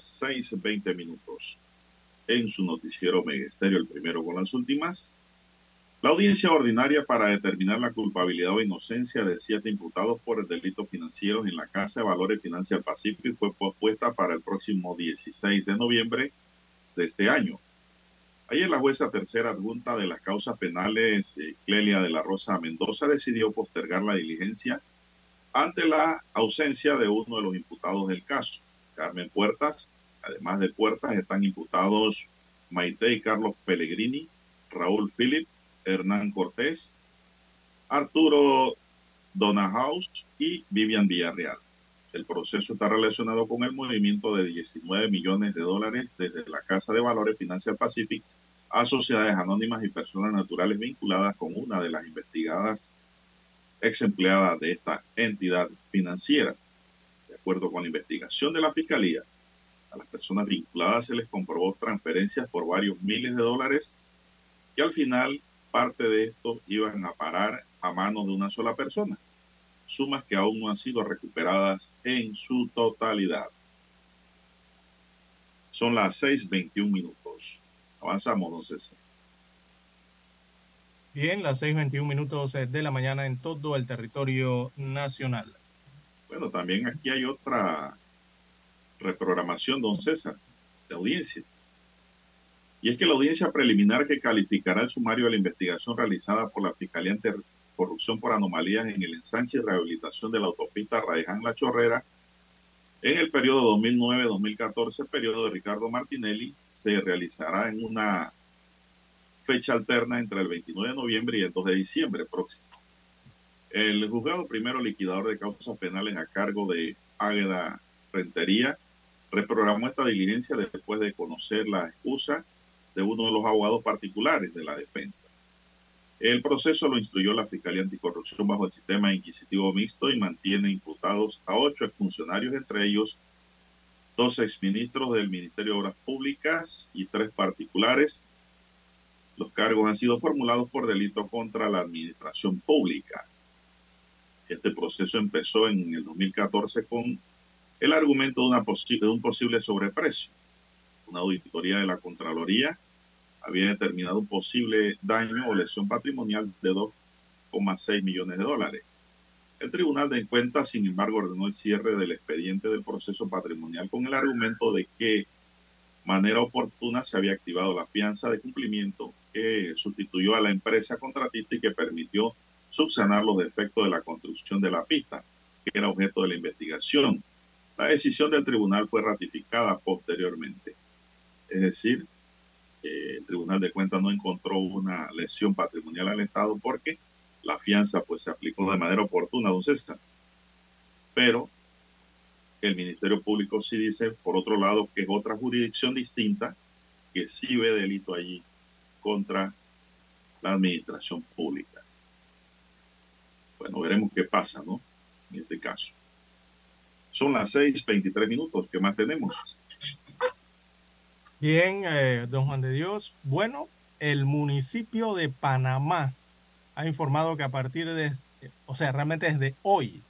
Las 6.20 minutos. En su noticiero Megesterio, el primero con las últimas. La audiencia ordinaria para determinar la culpabilidad o inocencia de siete imputados por el delito financiero en la Casa de Valores Financial Pacífico fue pospuesta para el próximo 16 de noviembre de este año. Ayer la jueza tercera adjunta de las causas penales, eh, Clelia de la Rosa Mendoza, decidió postergar la diligencia ante la ausencia de uno de los imputados del caso. Carmen Puertas. Además de Puertas están imputados Maite y Carlos Pellegrini, Raúl Philip, Hernán Cortés, Arturo Donahaus y Vivian Villarreal. El proceso está relacionado con el movimiento de 19 millones de dólares desde la Casa de Valores Financial Pacific a sociedades anónimas y personas naturales vinculadas con una de las investigadas ex empleadas de esta entidad financiera acuerdo con la investigación de la Fiscalía, a las personas vinculadas se les comprobó transferencias por varios miles de dólares y al final parte de estos iban a parar a manos de una sola persona, sumas que aún no han sido recuperadas en su totalidad. Son las 6.21 minutos. Avanzamos, don César. Bien, las 6.21 minutos de la mañana en todo el territorio nacional. Bueno, también aquí hay otra reprogramación, don César, de audiencia. Y es que la audiencia preliminar que calificará el sumario de la investigación realizada por la Fiscalía Corrupción por anomalías en el ensanche y rehabilitación de la autopista Raiján La Chorrera en el periodo 2009-2014, periodo de Ricardo Martinelli, se realizará en una fecha alterna entre el 29 de noviembre y el 2 de diciembre próximo. El juzgado primero liquidador de causas penales a cargo de Águeda Rentería reprogramó esta diligencia después de conocer la excusa de uno de los abogados particulares de la defensa. El proceso lo instruyó la Fiscalía Anticorrupción bajo el sistema inquisitivo mixto y mantiene imputados a ocho exfuncionarios, entre ellos dos exministros del Ministerio de Obras Públicas y tres particulares. Los cargos han sido formulados por delito contra la administración pública. Este proceso empezó en el 2014 con el argumento de, una de un posible sobreprecio. Una auditoría de la Contraloría había determinado un posible daño o lesión patrimonial de 2,6 millones de dólares. El Tribunal de Cuentas, sin embargo, ordenó el cierre del expediente del proceso patrimonial con el argumento de que manera oportuna se había activado la fianza de cumplimiento que sustituyó a la empresa contratista y que permitió subsanar los defectos de la construcción de la pista, que era objeto de la investigación. La decisión del tribunal fue ratificada posteriormente. Es decir, el Tribunal de Cuentas no encontró una lesión patrimonial al Estado porque la fianza pues se aplicó de manera oportuna, don César. Pero el Ministerio Público sí dice, por otro lado, que es otra jurisdicción distinta que sí ve delito allí contra la administración pública. Bueno, veremos qué pasa, ¿no? En este caso. Son las 6:23 minutos. ¿Qué más tenemos? Bien, eh, don Juan de Dios. Bueno, el municipio de Panamá ha informado que a partir de, o sea, realmente desde hoy,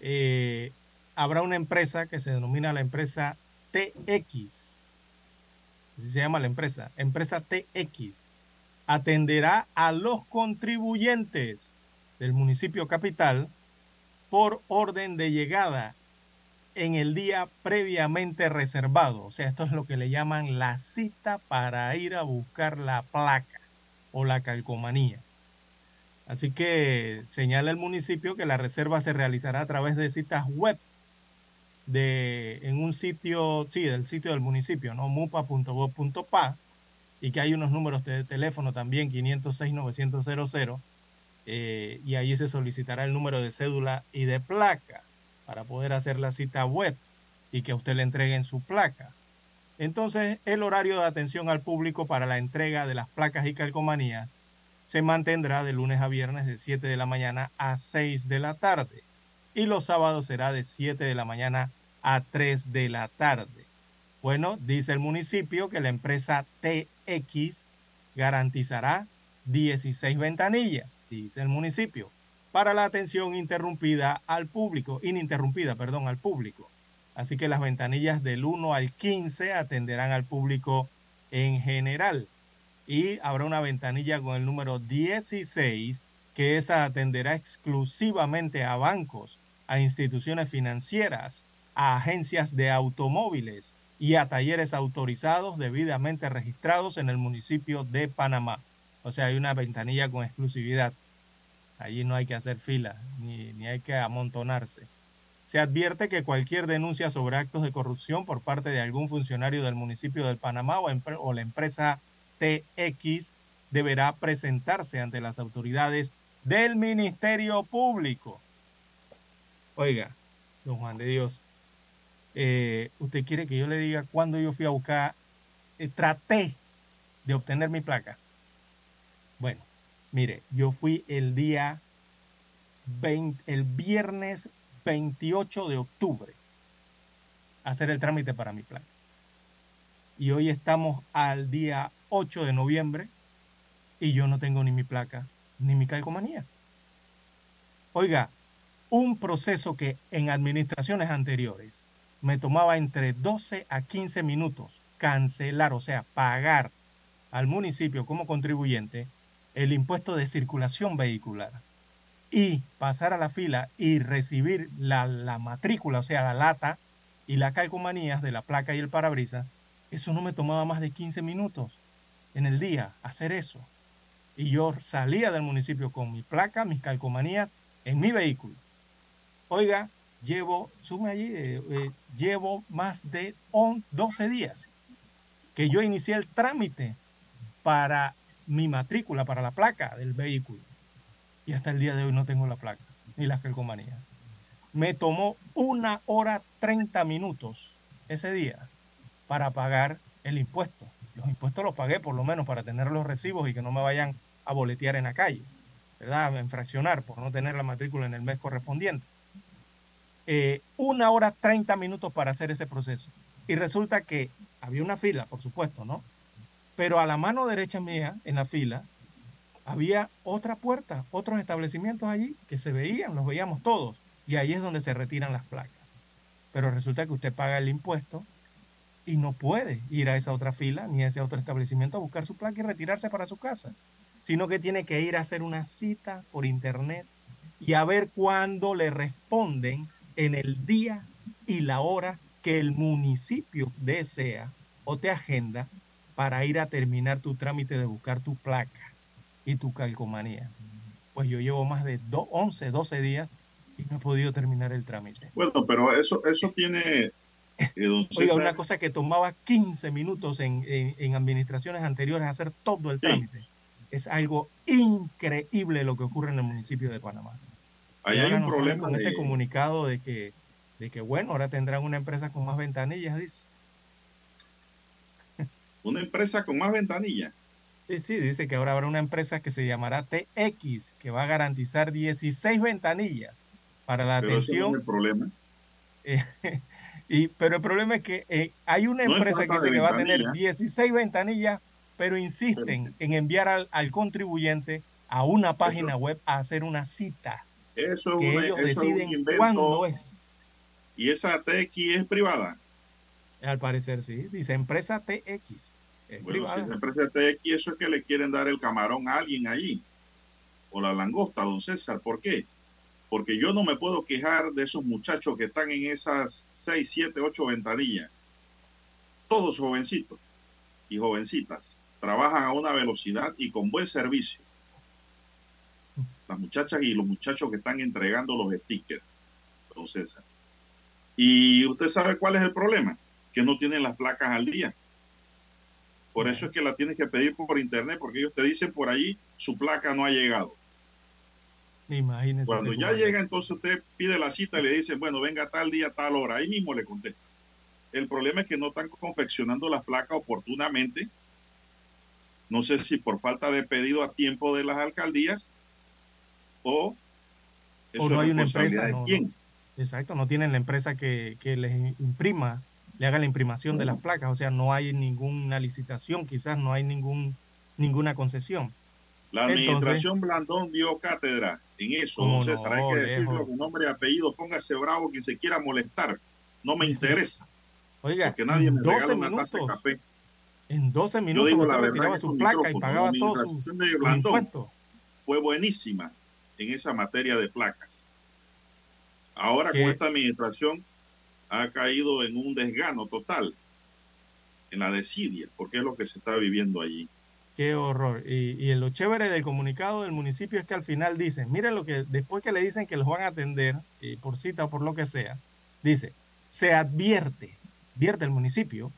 eh, habrá una empresa que se denomina la empresa TX. Se llama la empresa, empresa TX. Atenderá a los contribuyentes del municipio capital por orden de llegada en el día previamente reservado. O sea, esto es lo que le llaman la cita para ir a buscar la placa o la calcomanía. Así que señala el municipio que la reserva se realizará a través de citas web de, en un sitio, sí, del sitio del municipio, ¿no? mupa.gov.pa y que hay unos números de teléfono también, 506-900, eh, y ahí se solicitará el número de cédula y de placa para poder hacer la cita web y que usted le entreguen su placa. Entonces, el horario de atención al público para la entrega de las placas y calcomanías se mantendrá de lunes a viernes de 7 de la mañana a 6 de la tarde y los sábados será de 7 de la mañana a 3 de la tarde. Bueno, dice el municipio que la empresa TX garantizará 16 ventanillas, dice el municipio para la atención interrumpida al público, ininterrumpida, perdón, al público. Así que las ventanillas del 1 al 15 atenderán al público en general. Y habrá una ventanilla con el número 16 que esa atenderá exclusivamente a bancos, a instituciones financieras, a agencias de automóviles y a talleres autorizados debidamente registrados en el municipio de Panamá. O sea, hay una ventanilla con exclusividad. Allí no hay que hacer fila, ni, hay que amontonarse. Se advierte que cualquier denuncia sobre actos de corrupción por parte de algún funcionario del municipio del Panamá o, o la empresa TX deberá presentarse ante las autoridades del Ministerio Público. Oiga, don Juan de Dios, eh, ¿usted quiere que yo le diga cuándo yo fui a buscar, eh, traté de obtener mi placa? Bueno, Mire, yo fui el día 20, el viernes 28 de octubre a hacer el trámite para mi plan. Y hoy estamos al día 8 de noviembre y yo no tengo ni mi placa ni mi calcomanía. Oiga, un proceso que en administraciones anteriores me tomaba entre 12 a 15 minutos cancelar, o sea, pagar al municipio como contribuyente, el impuesto de circulación vehicular y pasar a la fila y recibir la, matrícula, o sea, la lata y las calcomanías de la placa y el parabrisas, eso no me tomaba más de 15 minutos en el día hacer eso. Y yo salía del municipio con mi placa, mis calcomanías en mi vehículo. Oiga, llevo, sume allí, eh, eh, llevo más de 12 días que yo inicié el trámite para mi matrícula para la placa del vehículo. Y hasta el día de hoy no tengo la placa, ni las calcomanías. Me tomó una hora 30 minutos ese día para pagar el impuesto. Los impuestos los pagué por lo menos para tener los recibos y que no me vayan a boletear en la calle, ¿verdad? A infraccionar por no tener la matrícula en el mes correspondiente. Eh, una hora 30 minutos para hacer ese proceso. Y resulta que había una fila, por supuesto, ¿no? Pero a la mano derecha mía, en la fila, había otra puerta, otros establecimientos allí que se veían, los veíamos todos. Y ahí es donde se retiran las placas. Pero resulta que usted paga el impuesto y no puede ir a esa otra fila ni a ese otro establecimiento a buscar su placa y retirarse para su casa, sino que tiene que ir a hacer una cita por internet y a ver cuándo le responden en el día y la hora que el municipio desea o te agenda para ir a terminar tu trámite de buscar tu placa y tu calcomanía. Pues yo llevo más de 11, 12 días y no he podido terminar el trámite. Bueno, pero eso, eso tiene... Eh, Oiga, una cosa que tomaba 15 minutos en, en, administraciones anteriores hacer todo el trámite. Es algo increíble lo que ocurre en el municipio de Panamá. Ahí hay un problema con este comunicado de que, de que, bueno, ahora tendrán una empresa con más ventanillas, dice. Una empresa con más ventanillas. Sí, sí, dice que ahora habrá una empresa que se llamará TX, que va a garantizar 16 ventanillas para la atención. Ese es el problema. y, pero el problema es que eh, hay una empresa que dice que va a tener 16 ventanillas, pero insisten en enviar al, al, contribuyente a una página web a hacer una cita. Eso que es, una, ellos eso es un deciden invento. cuándo es. ¿Y esa TX es privada? Al parecer sí. Dice empresa TX. Es Bueno, si es empresa TX, eso es que le quieren dar el camarón a alguien allí. O la langosta, don César. ¿Por qué? Porque yo no me puedo quejar de esos muchachos que están en esas 6, 7, 8 ventanillas. Todos jovencitos y jovencitas. Trabajan a una velocidad y con buen servicio. Las muchachas y los muchachos que están entregando los stickers, don César. Y usted sabe cuál es el problema, que no tienen las placas al día. Por eso es que la tienes que pedir por internet, porque ellos te dicen por allí, su placa no ha llegado. Imagínese. Cuando ya llega, entonces usted pide la cita y le dicen, bueno, venga tal día, tal hora. Ahí mismo le contesta. El problema es que no están confeccionando las placas oportunamente. No sé si por falta de pedido a tiempo de las alcaldías o eso o no hay una empresa. de quién. no. Exacto, no tienen la empresa que, que les imprima, le haga la imprimación de las placas. O sea, no hay ninguna licitación, quizás no hay ningún ninguna concesión. La Entonces- administración Blandón dio cátedra en eso, ¿Cómo don César. no, Hay que decirlo lejos. con nombre y apellido. Póngase bravo quien se quiera molestar. No me interesa, Oiga, porque nadie en me regala 12 una taza de minutos, café. en 12 Yo minutos digo la verdad retiraba en su placa y pagaba sus administración de Blandón fue buenísima en esa materia de placas. Ahora ¿Qué? con esta administración ha caído en un desgano total, en la desidia, porque es lo que se está viviendo allí. Qué horror. Y, y lo chévere del comunicado del municipio es que al final dicen, miren lo que después que le dicen que los van a atender eh, por cita o por lo que sea, dice, se advierte, advierte el municipio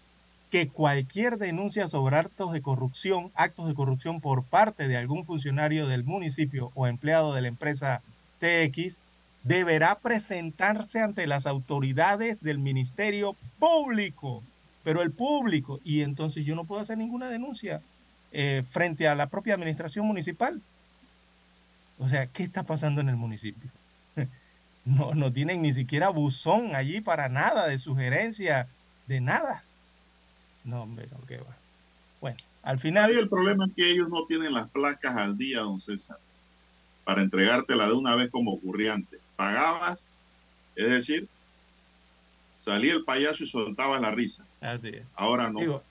que cualquier denuncia sobre actos de corrupción, actos de corrupción por parte de algún funcionario del municipio o empleado de la empresa TX deberá presentarse ante las autoridades del Ministerio Público, pero el público, y entonces yo no puedo hacer ninguna denuncia eh, frente a la propia administración municipal. O sea, ¿qué está pasando en el municipio? No, no tienen ni siquiera buzón allí para nada de sugerencia, de nada. No, hombre, no, qué va. Bueno, al Ahí final, el problema es que ellos no tienen las placas al día, don César, para entregártela de una vez como ocurría antes. Pagabas, es decir, salía el payaso y soltabas la risa. así es. Ahora no. Digo,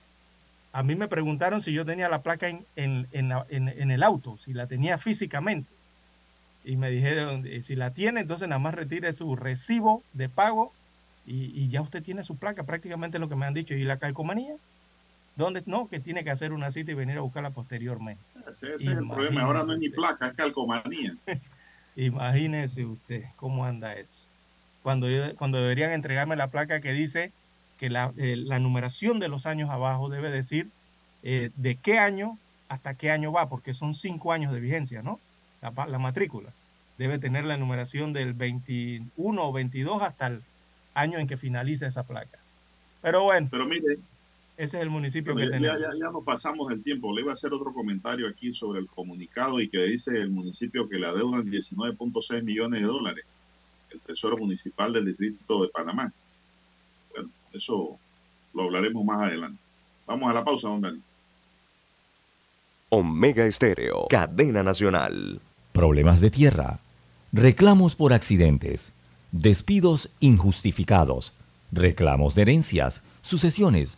a mí me preguntaron si yo tenía la placa en, en, en el auto, si la tenía físicamente. Y me dijeron, eh, si la tiene, entonces nada más retire su recibo de pago y, y ya usted tiene su placa, prácticamente lo que me han dicho. ¿Y la calcomanía? ¿Dónde? No, que tiene que hacer una cita y venir a buscarla posteriormente. Ese, ese es el problema. Ahora no es ni placa, es calcomanía. Imagínese usted cómo anda eso. Cuando, yo- cuando deberían entregarme la placa que dice que la, eh, la numeración de los años abajo debe decir eh, de qué año hasta qué año va, porque son cinco años de vigencia, ¿no? La, la matrícula. Debe tener la numeración del 21 o 22 hasta el año en que finalice esa placa. Pero bueno, Pero mire, ese es el municipio Bueno, que ya, tenemos. ya, ya nos pasamos del tiempo. Le iba a hacer otro comentario aquí sobre el comunicado y que dice el municipio que le adeudan 19.6 millones de dólares. El Tesoro Municipal del Distrito de Panamá. Bueno, eso lo hablaremos más adelante. Vamos a la pausa, don Dani. Omega Estéreo, cadena nacional. Problemas de tierra, reclamos por accidentes, despidos injustificados, reclamos de herencias, sucesiones,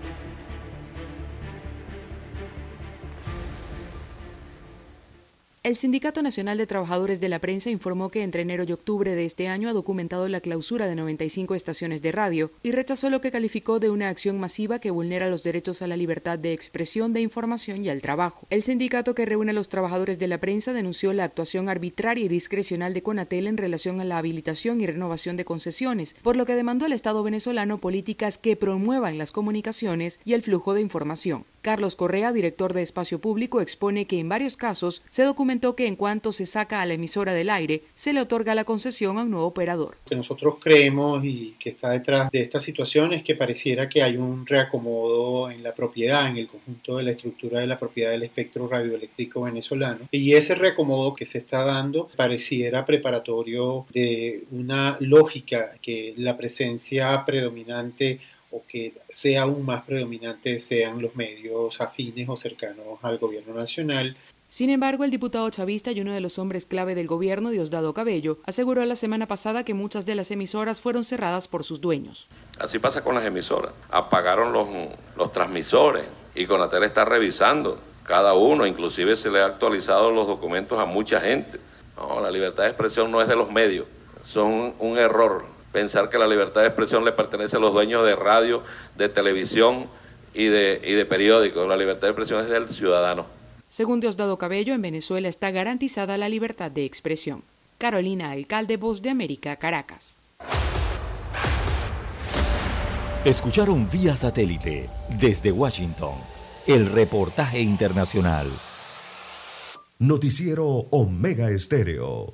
El Sindicato Nacional de Trabajadores de la Prensa informó que entre enero y octubre de este año ha documentado la clausura de 95 estaciones de radio y rechazó lo que calificó de una acción masiva que vulnera los derechos a la libertad de expresión, de información y al trabajo. El sindicato que reúne a los trabajadores de la prensa denunció la actuación arbitraria y discrecional de Conatel en relación a la habilitación y renovación de concesiones, por lo que demandó al Estado venezolano políticas que promuevan las comunicaciones y el flujo de información. Carlos Correa, director de Espacio Público, expone que en varios casos se documentó que en cuanto se saca a la emisora del aire, se le otorga la concesión a un nuevo operador. Que nosotros creemos y que está detrás de esta situación es que pareciera que hay un reacomodo en la propiedad, en el conjunto de la estructura de la propiedad del espectro radioeléctrico venezolano. Y ese reacomodo que se está dando pareciera preparatorio de una lógica que la presencia predominante o que sea aún más predominante sean los medios afines o cercanos al gobierno nacional. Sin embargo, el diputado chavista y uno de los hombres clave del gobierno, Diosdado Cabello, aseguró la semana pasada que muchas de las emisoras fueron cerradas por sus dueños. Así pasa con las emisoras. Apagaron los, los transmisores y Conatel está revisando cada uno, inclusive se le ha actualizado los documentos a mucha gente. No, la libertad de expresión no es de los medios, son un error pensar que la libertad de expresión le pertenece a los dueños de radio, de televisión y de, y de periódicos. La libertad de expresión es del ciudadano. Según Diosdado Cabello, en Venezuela está garantizada la libertad de expresión. Carolina Alcalde, Voz de América, Caracas. Escucharon vía satélite desde Washington el reportaje internacional. Noticiero Omega Estéreo.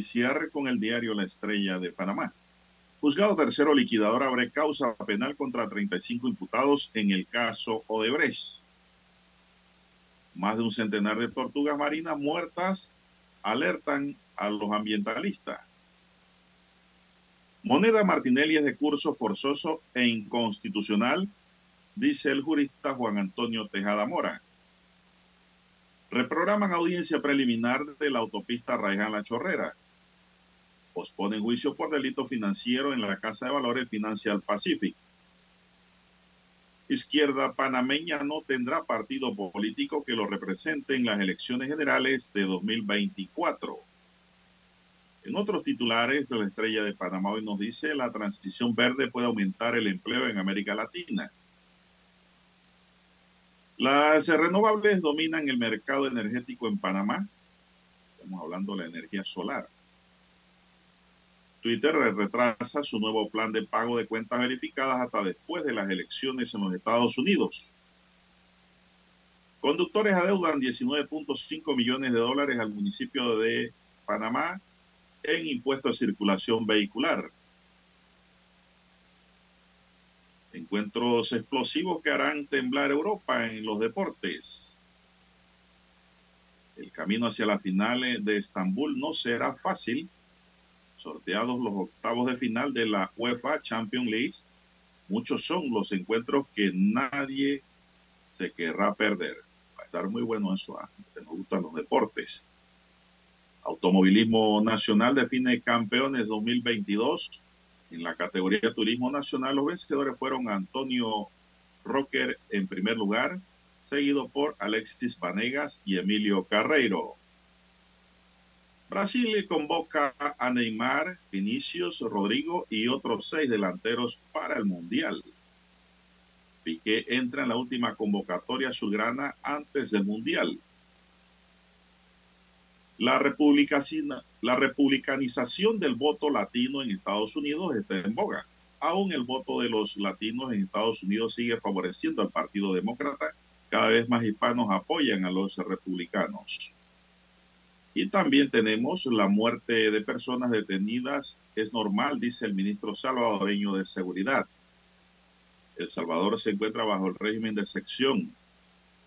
Iniciar con el diario La Estrella de Panamá. Juzgado tercero liquidador abre causa penal contra 35 imputados en el caso Odebrecht. Más de un centenar de tortugas marinas muertas alertan a los ambientalistas. Moneda Martinelli es de curso forzoso e inconstitucional, dice el jurista Juan Antonio Tejada Mora. Reprograman audiencia preliminar de la autopista Raiján La Chorrera posponen juicio por delito financiero en la Casa de Valores Financial Pacific. Izquierda panameña no tendrá partido político que lo represente en las elecciones generales de 2024. En otros titulares, la estrella de Panamá hoy nos dice la transición verde puede aumentar el empleo en América Latina. Las renovables dominan el mercado energético en Panamá. Estamos hablando de la energía solar. Twitter retrasa su nuevo plan de pago de cuentas verificadas hasta después de las elecciones en los Estados Unidos. Conductores adeudan 19.5 millones de dólares al municipio de Panamá en impuestos de circulación vehicular. Encuentros explosivos que harán temblar Europa en los deportes. El camino hacia la final de Estambul no será fácil sorteados los octavos de final de la UEFA Champions League. Muchos son los encuentros que nadie se querrá perder. Va a estar muy bueno eso, ¿ah? nos gustan los deportes. Automovilismo Nacional define campeones 2022. En la categoría Turismo Nacional, los vencedores fueron Antonio Rocker en primer lugar, seguido por Alexis Vanegas y Emilio Carreiro. Brasil convoca a Neymar, Vinicius, Rodrigo y otros seis delanteros para el Mundial. Piqué entra en la última convocatoria azulgrana antes del Mundial. La, la republicanización del voto latino en Estados Unidos está en boga. Aún el voto de los latinos en Estados Unidos sigue favoreciendo al Partido Demócrata. Cada vez más hispanos apoyan a los republicanos. Y también tenemos la muerte de personas detenidas. Es normal, dice el ministro salvadoreño de Seguridad. El Salvador se encuentra bajo el régimen de sección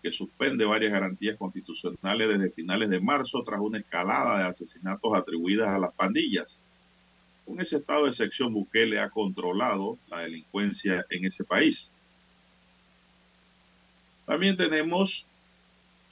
que suspende varias garantías constitucionales desde finales de marzo tras una escalada de asesinatos atribuidas a las pandillas. Con ese estado de sección, Bukele ha controlado la delincuencia en ese país. También tenemos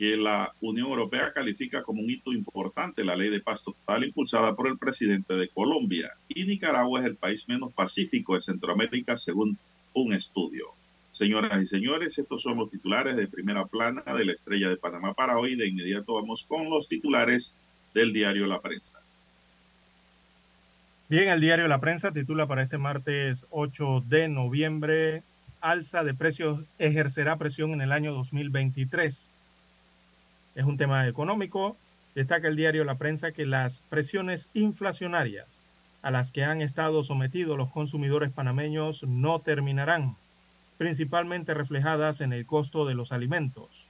que la Unión Europea califica como un hito importante la ley de paz total impulsada por el presidente de Colombia. Y Nicaragua es el país menos pacífico de Centroamérica según un estudio. Señoras y señores, estos son los titulares de primera plana de la Estrella de Panamá para hoy. De inmediato vamos con los titulares del diario La Prensa. Bien, el diario La Prensa titula para este martes 8 de noviembre, alza de precios ejercerá presión en el año 2023. Es un tema económico. Destaca el diario La Prensa que las presiones inflacionarias a las que han estado sometidos los consumidores panameños no terminarán principalmente reflejadas en el costo de los alimentos.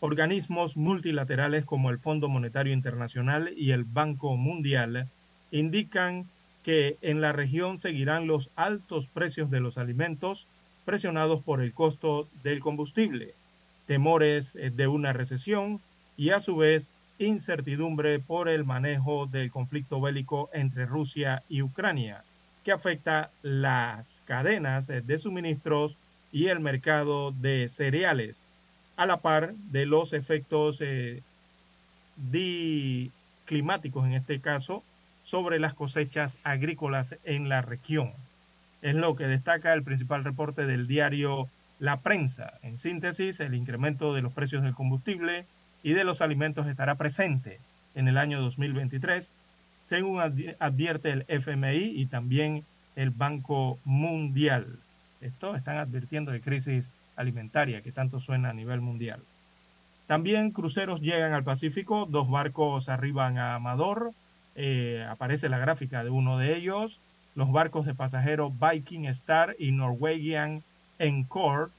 Organismos multilaterales como el Fondo Monetario Internacional y el Banco Mundial indican que en la región seguirán los altos precios de los alimentos presionados por el costo del combustible, temores de una recesión y a su vez incertidumbre por el manejo del conflicto bélico entre Rusia y Ucrania, que afecta las cadenas de suministros y el mercado de cereales, a la par de los efectos eh, climáticos, en este caso, sobre las cosechas agrícolas en la región. Es lo que destaca el principal reporte del diario La Prensa. En síntesis, el incremento de los precios del combustible y de los alimentos estará presente en el año 2023, según advierte el FMI y también el Banco Mundial. Esto están advirtiendo de crisis alimentaria que tanto suena a nivel mundial. También cruceros llegan al Pacífico, dos barcos arriban a Amador, eh, aparece la gráfica de uno de ellos, los barcos de pasajeros Viking Star y Norwegian Encore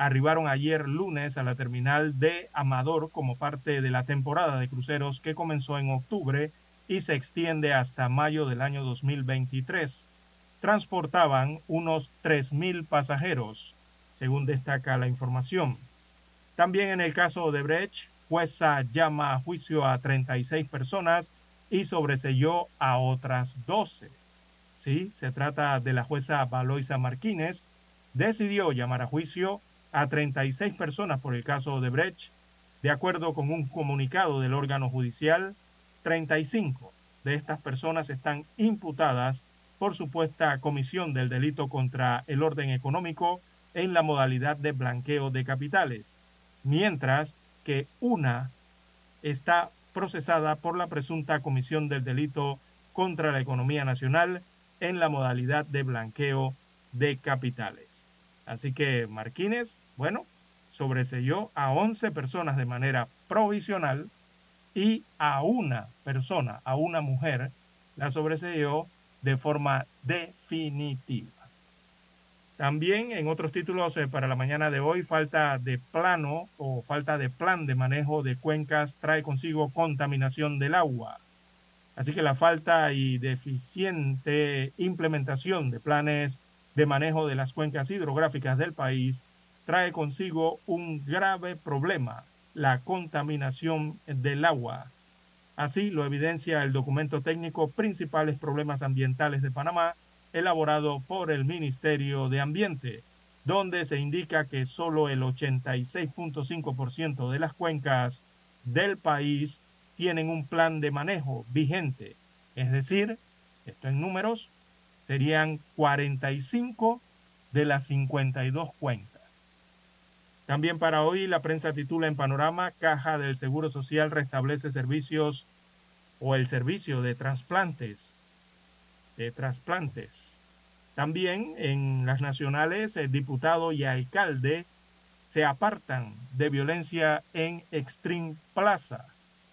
arribaron ayer lunes a la terminal de Amador como parte de la temporada de cruceros que comenzó en octubre y se extiende hasta mayo del año 2023 transportaban unos 3.000 pasajeros, según destaca la información. También en el caso de Brecht, jueza llama a juicio a 36 personas y sobreselló a otras 12. Sí, se trata de la jueza Valoisa Martínez, decidió llamar a juicio a 36 personas por el caso de Brecht. De acuerdo con un comunicado del órgano judicial, 35 de estas personas están imputadas por supuesta comisión del delito contra el orden económico en la modalidad de blanqueo de capitales, mientras que una está procesada por la presunta comisión del delito contra la economía nacional en la modalidad de blanqueo de capitales. Así que Martínez, bueno, sobreselló a 11 personas de manera provisional y a una persona, a una mujer, la sobreselló de forma definitiva. También en otros títulos eh, para la mañana de hoy, falta de plano o falta de plan de manejo de cuencas trae consigo contaminación del agua. Así que la falta y deficiente implementación de planes de manejo de las cuencas hidrográficas del país trae consigo un grave problema, la contaminación del agua Así lo evidencia el documento técnico Principales Problemas Ambientales de Panamá, elaborado por el Ministerio de Ambiente, donde se indica que solo el 86.5% de las cuencas del país tienen un plan de manejo vigente. Es decir, esto en números, serían 45 de las 52 cuencas. También para hoy la prensa titula en panorama, Caja del Seguro Social restablece servicios o el servicio de trasplantes. De trasplantes. También en las nacionales, el diputado y alcalde se apartan de violencia en Extreme Plaza.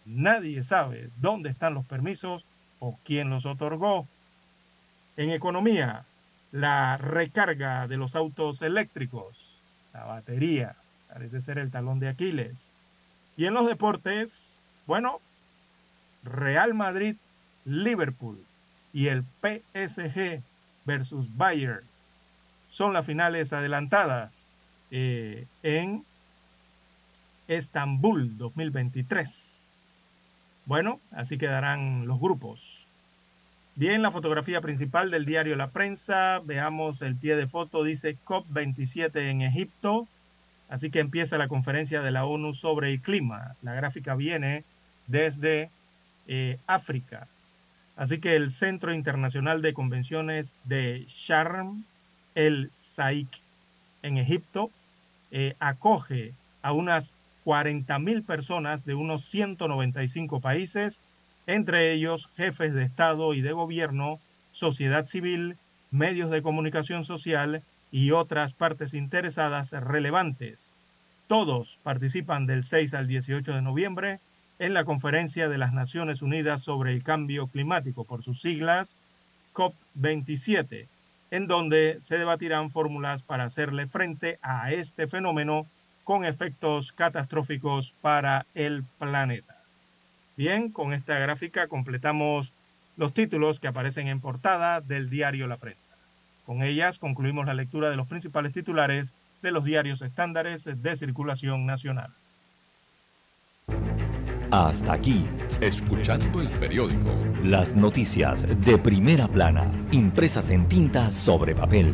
Nadie sabe dónde están los permisos o quién los otorgó. En economía, la recarga de los autos eléctricos, la batería, parece ser el talón de Aquiles. Y en los deportes, bueno, Real Madrid, Liverpool y el PSG versus Bayern son las finales adelantadas eh, en Estambul 2023. Bueno, así quedarán los grupos. Bien, la fotografía principal del diario La Prensa. Veamos el pie de foto. Dice COP27 en Egipto. Así que empieza la conferencia de la ONU sobre el clima. La gráfica viene desde eh, África. Así que el Centro Internacional de Convenciones de Sharm el Sheikh en Egipto eh, acoge a unas 40.000 personas de unos 195 países, entre ellos jefes de Estado y de gobierno, sociedad civil, medios de comunicación social y otras partes interesadas relevantes. Todos participan del 6 al 18 de noviembre en la Conferencia de las Naciones Unidas sobre el Cambio Climático, por sus siglas COP27, en donde se debatirán fórmulas para hacerle frente a este fenómeno con efectos catastróficos para el planeta. Bien, con esta gráfica completamos los títulos que aparecen en portada del diario La Prensa. Con ellas concluimos la lectura de los principales titulares de los diarios estándares de circulación nacional. Hasta aquí. Escuchando el periódico. Las noticias de primera plana, impresas en tinta sobre papel.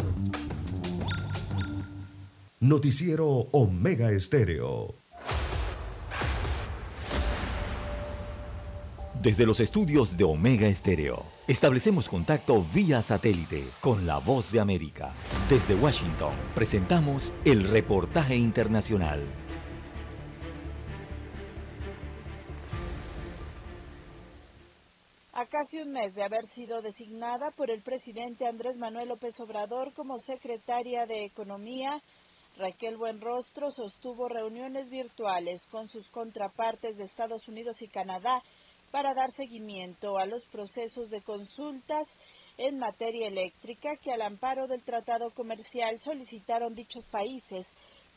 Noticiero Omega Estéreo. Desde los estudios de Omega Estéreo, establecemos contacto vía satélite con la voz de América. Desde Washington, presentamos el reportaje internacional. A casi un mes de haber sido designada por el presidente Andrés Manuel López Obrador como secretaria de Economía, Raquel Buenrostro sostuvo reuniones virtuales con sus contrapartes de Estados Unidos y Canadá para dar seguimiento a los procesos de consultas en materia eléctrica que al amparo del Tratado Comercial solicitaron dichos países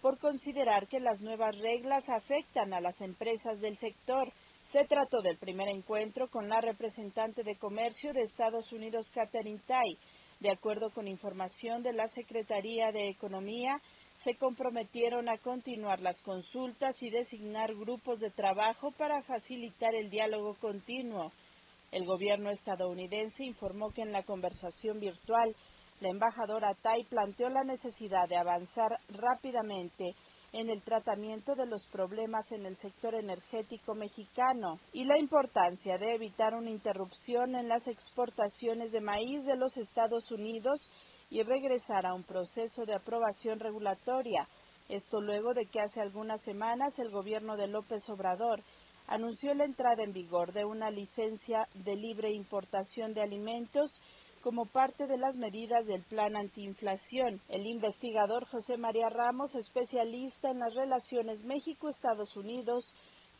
por considerar que las nuevas reglas afectan a las empresas del sector. Se trató del primer encuentro con la representante de Comercio de Estados Unidos, Catherine Tai. De acuerdo con información de la Secretaría de Economía, se comprometieron a continuar las consultas y designar grupos de trabajo para facilitar el diálogo continuo. El gobierno estadounidense informó que en la conversación virtual la embajadora Tai planteó la necesidad de avanzar rápidamente en el tratamiento de los problemas en el sector energético mexicano y la importancia de evitar una interrupción en las exportaciones de maíz de los Estados Unidos y regresar a un proceso de aprobación regulatoria. Esto luego de que hace algunas semanas el gobierno de López Obrador anunció la entrada en vigor de una licencia de libre importación de alimentos como parte de las medidas del plan antiinflación. El investigador José María Ramos, especialista en las relaciones México-Estados Unidos,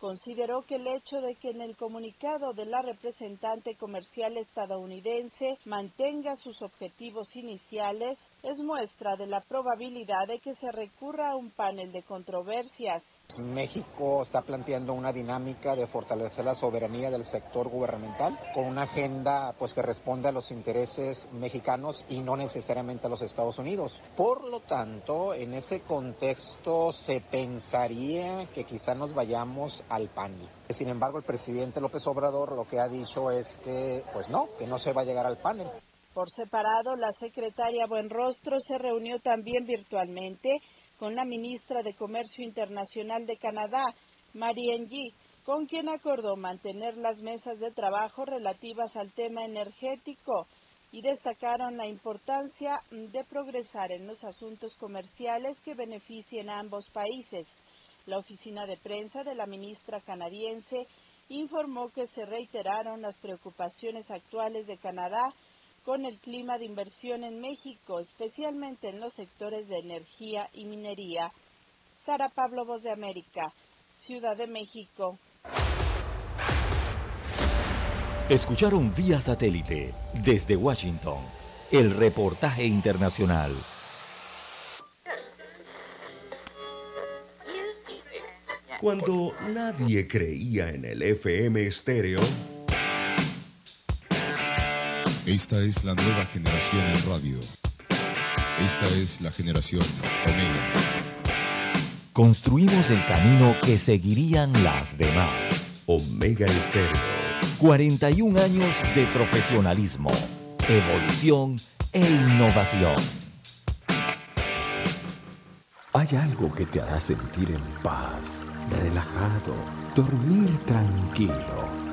consideró que el hecho de que en el comunicado de la representante comercial estadounidense mantenga sus objetivos iniciales es muestra de la probabilidad de que se recurra a un panel de controversias. México está planteando una dinámica de fortalecer la soberanía del sector gubernamental con una agenda pues que responde a los intereses mexicanos y no necesariamente a los Estados Unidos. Por lo tanto, en ese contexto se pensaría que quizá nos vayamos al panel. Sin embargo, el presidente López Obrador lo que ha dicho es que pues no, que no se va a llegar al panel. Por separado, la secretaria Buenrostro se reunió también virtualmente con la ministra de Comercio Internacional de Canadá, Marianne Yi, con quien acordó mantener las mesas de trabajo relativas al tema energético y destacaron la importancia de progresar en los asuntos comerciales que beneficien a ambos países. La oficina de prensa de la ministra canadiense informó que se reiteraron las preocupaciones actuales de Canadá con el clima de inversión en México, especialmente en los sectores de energía y minería. Sara Pablo, Voz de América, Ciudad de México. Escucharon vía satélite desde Washington el reportaje internacional. Cuando nadie creía en el FM estéreo, Esta es la nueva generación en radio. Esta es la generación Omega. Construimos el camino que seguirían las demás. Omega Estéreo. 41 años de profesionalismo, evolución e innovación. Hay algo que te hará sentir en paz, relajado, dormir tranquilo.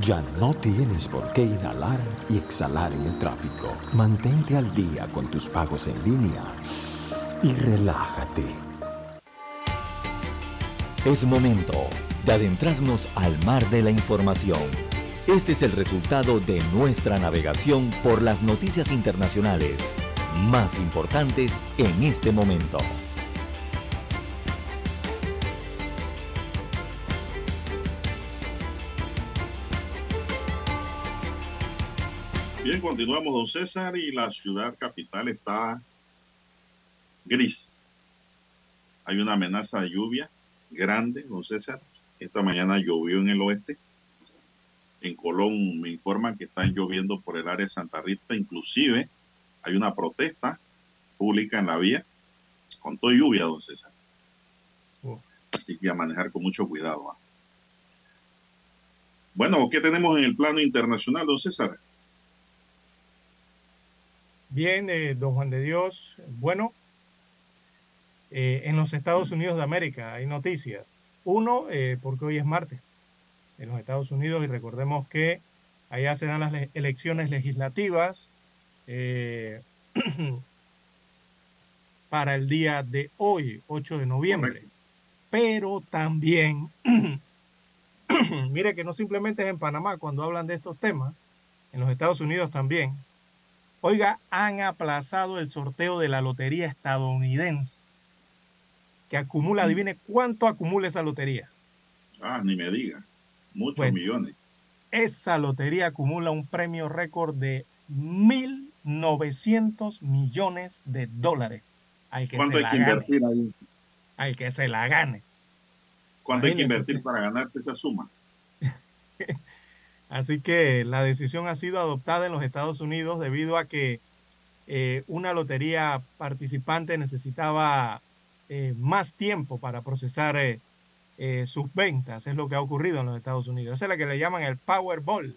Ya no tienes por qué inhalar y exhalar en el tráfico. Mantente al día con tus pagos en línea y relájate. Es momento de adentrarnos al mar de la información. Este es el resultado de nuestra navegación por las noticias internacionales más importantes en este momento. Bien, continuamos, don César, y la ciudad capital está gris. Hay una amenaza de lluvia grande, don César. Esta mañana llovió en el oeste. En Colón me informan que están lloviendo por el área de Santa Rita. Inclusive hay una protesta pública en la vía con toda lluvia, don César. Así que a manejar con mucho cuidado. ¿ah? Bueno, ¿qué tenemos en el plano internacional, don César? Bien, eh, don Juan de Dios. Bueno, eh, en los Estados Unidos de América hay noticias. Uno, eh, porque hoy es martes en los Estados Unidos y recordemos que allá se dan las le elecciones legislativas para el día de hoy, 8 de noviembre. Correcto. Pero también, mire que no simplemente es en Panamá cuando hablan de estos temas, en los Estados Unidos también. Oiga, han aplazado el sorteo de la lotería estadounidense, que acumula, adivine cuánto acumula esa lotería. Ah, ni me diga, muchos bueno, millones. Esa lotería acumula un premio récord de 1.900 millones de dólares. Al que ¿Cuánto se hay que invertir ahí? Al que se la gane. ¿Cuánto hay que invertir usted? para ganarse esa suma? Así que la decisión ha sido adoptada en los Estados Unidos debido a que eh, una lotería participante necesitaba eh, más tiempo para procesar eh, sus ventas. Es lo que ha ocurrido en los Estados Unidos. Esa es la que le llaman el Powerball,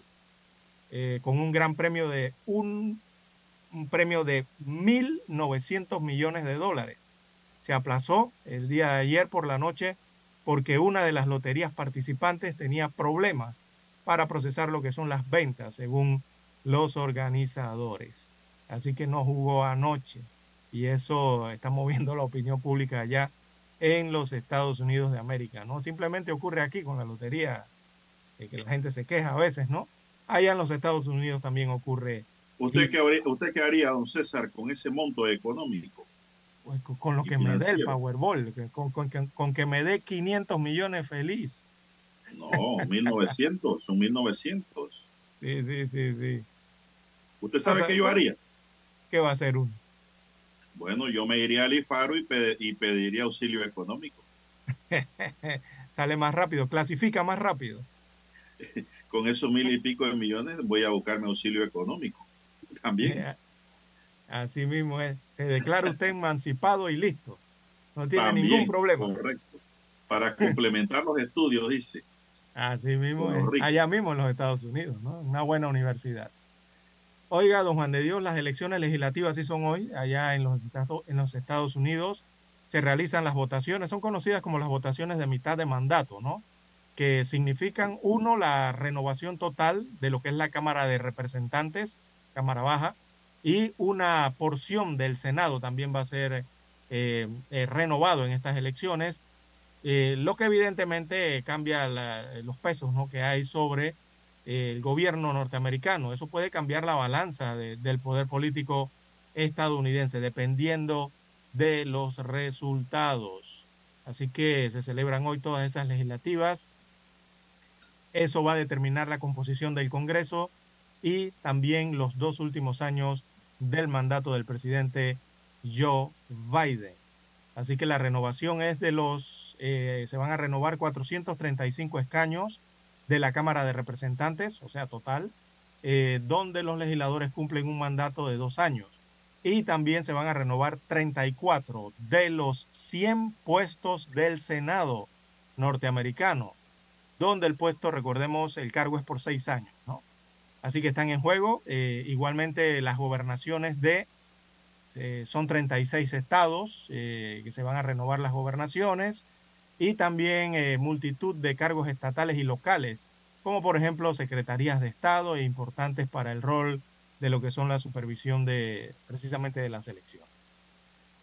con un gran premio de un, un premio de 1.900 millones de dólares. Se aplazó el día de ayer por la noche porque una de las loterías participantes tenía problemas para procesar lo que son las ventas, según los organizadores. Así que no jugó anoche y eso está moviendo la opinión pública allá en los Estados Unidos de América, ¿no? Simplemente ocurre aquí con la lotería, eh, que la gente se queja a veces, ¿no? Allá en los Estados Unidos también ocurre. ¿Usted qué, haría, ¿Usted qué haría, don César, con ese monto económico? Pues, con lo que me dé el Powerball, con, con, con, que me dé 500 millones feliz. No, 1900, son 1900. Sí, sí, sí, sí. ¿Usted sabe qué yo haría? ¿Qué va a hacer uno? Bueno, yo me iría al IFARO y, y pediría auxilio económico. Sale más rápido, clasifica más rápido. Con esos mil y pico de millones voy a buscarme auxilio económico. También. Así mismo es. Se declara usted emancipado y listo. No tiene ningún problema. Correcto. Para complementar los estudios, dice. Así mismo es. Allá mismo en los Estados Unidos, ¿no? Una buena universidad. Oiga, don Juan de Dios, las elecciones legislativas sí son hoy, allá en los, Estados, en los Estados Unidos se realizan las votaciones, son conocidas como las votaciones de mitad de mandato, ¿no? Que significan, uno, la renovación total de lo que es la Cámara de Representantes, Cámara Baja, y una porción del Senado también va a ser eh, eh, renovado en estas elecciones, eh, lo que evidentemente cambia los pesos ¿no? que hay sobre el gobierno norteamericano. Eso puede cambiar la balanza del poder político estadounidense dependiendo de los resultados. Así que se celebran hoy todas esas legislativas. Eso va a determinar la composición del Congreso y también los dos últimos años del mandato del presidente Joe Biden. Así que la renovación es de los, eh, se van a renovar 435 escaños de la Cámara de Representantes, o sea, total, eh, donde los legisladores cumplen un mandato de dos años. Y también se van a renovar 34 de los 100 puestos del Senado norteamericano, donde el puesto, recordemos, el cargo es por seis años, ¿no? Así que están en juego. Eh, igualmente las gobernaciones de, eh, son 36 estados que se van a renovar las gobernaciones y también eh, multitud de cargos estatales y locales, como por ejemplo secretarías de Estado e importantes para el rol de lo que son la supervisión de precisamente de las elecciones.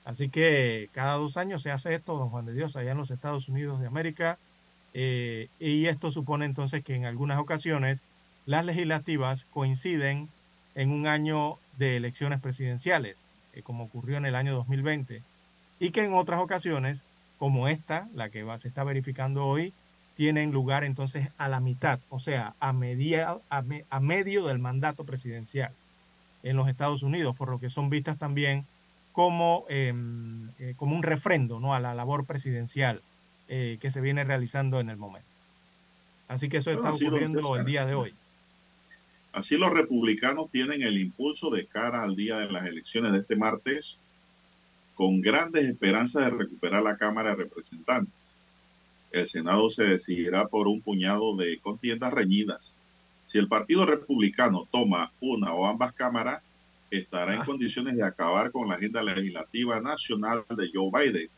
Así que cada dos años se hace esto, don Juan de Dios, allá en los Estados Unidos de América, eh, y esto supone entonces que en algunas ocasiones las legislativas coinciden en un año de elecciones presidenciales, eh, como ocurrió en el año 2020, y que en otras ocasiones como esta, la que va, se está verificando hoy, tienen lugar entonces a la mitad, o sea, a, media, a, medio del mandato presidencial en los Estados Unidos, por lo que son vistas también como, em, eh, como un refrendo ¿no? a la labor presidencial eh, que se viene realizando en el momento. Así que eso está ocurriendo el día de hoy. Así los republicanos tienen el impulso de cara al día de las elecciones de este martes con grandes esperanzas de recuperar la Cámara de Representantes. El Senado se decidirá por un puñado de contiendas reñidas. Si el Partido Republicano toma una o ambas cámaras, estará en ah. condiciones de acabar con la agenda legislativa nacional de Joe Biden,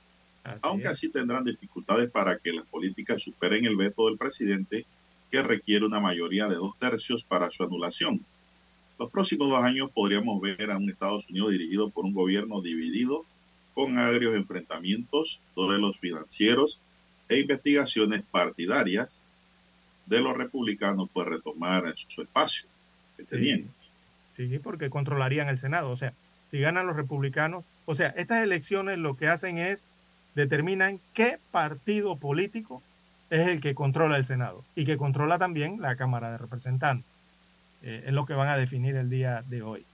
aunque así tendrán dificultades para que las políticas superen el veto del presidente, que requiere una mayoría de dos tercios para su anulación. Los próximos dos años podríamos ver a un Estados Unidos dirigido por un gobierno dividido con agrios enfrentamientos de los financieros e investigaciones partidarias de los republicanos pues retomar su espacio que tenían. Sí, porque controlarían el Senado. O sea, si ganan los republicanos, o sea, estas elecciones lo que hacen es determinan qué partido político es el que controla el Senado y que controla también la Cámara de Representantes. Eh, es lo que van a definir el día de hoy.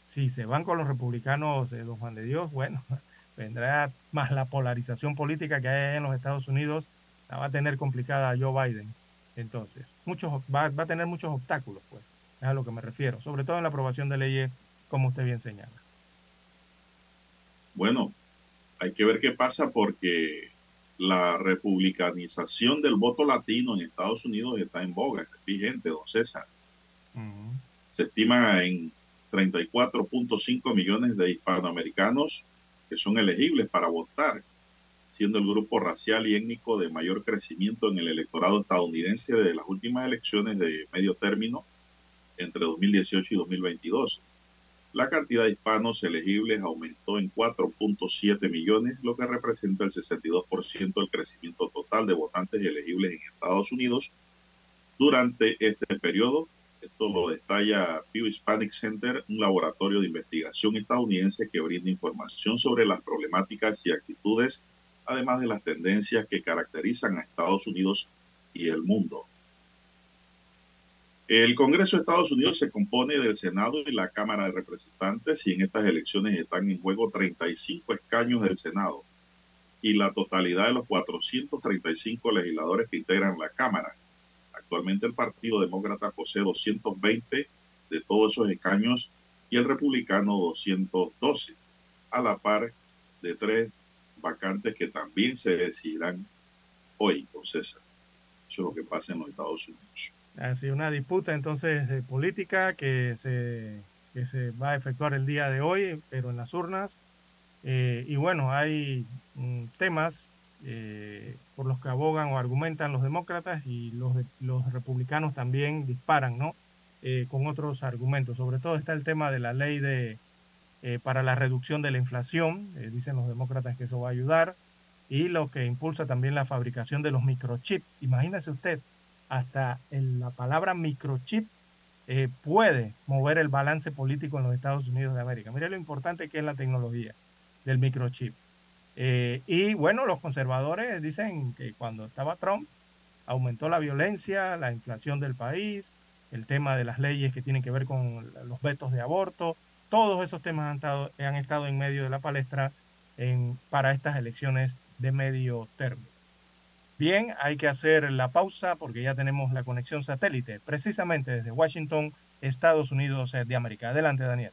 Si se van con los republicanos de Don Juan de Dios, bueno, vendrá más la polarización política que hay en los Estados Unidos, la va a tener complicada Joe Biden. Entonces, muchos, va, a tener muchos obstáculos, pues, es a lo que me refiero, sobre todo en la aprobación de leyes, como usted bien señala. Bueno, hay que ver qué pasa porque la republicanización del voto latino en Estados Unidos está en boga, es vigente, don César. Se estima en 34.5 millones de hispanoamericanos que son elegibles para votar, siendo el grupo racial y étnico de mayor crecimiento en el electorado estadounidense de las últimas elecciones de medio término entre 2018 y 2022. La cantidad de hispanos elegibles aumentó en 4.7 millones, lo que representa el 62% del crecimiento total de votantes elegibles en Estados Unidos durante este periodo. Esto lo detalla Pew Hispanic Center, un laboratorio de investigación estadounidense que brinda información sobre las problemáticas y actitudes, además de las tendencias que caracterizan a Estados Unidos y el mundo. El Congreso de Estados Unidos se compone del Senado y la Cámara de Representantes y en estas elecciones están en juego 35 escaños del Senado y la totalidad de los 435 legisladores que integran la Cámara. Actualmente el Partido Demócrata posee 220 de todos esos escaños y el Republicano 212, a la par de tres vacantes que también se decidirán hoy con César. Eso es lo que pasa en los Estados Unidos. Así, una disputa entonces de política que se, que se va a efectuar el día de hoy, pero en las urnas. Eh, y bueno, hay mm, temas eh, por los que abogan o argumentan los demócratas y los, los republicanos también disparan, ¿no? Eh, con otros argumentos. Sobre todo está el tema de la ley de, para la reducción de la inflación. dicen los demócratas que eso va a ayudar. Y lo que impulsa también la fabricación de los microchips. Imagínese usted, hasta la palabra microchip eh, puede mover el balance político en los Estados Unidos de América. Mire lo importante que es la tecnología del microchip. Eh, y bueno, los conservadores dicen que cuando estaba Trump aumentó la violencia, la inflación del país, el tema de las leyes que tienen que ver con los vetos de aborto, todos esos temas han estado, han estado en medio de la palestra para estas elecciones de medio término. Bien, hay que hacer la pausa porque ya tenemos la conexión satélite, precisamente desde Washington, Estados Unidos de América. Adelante, Daniel.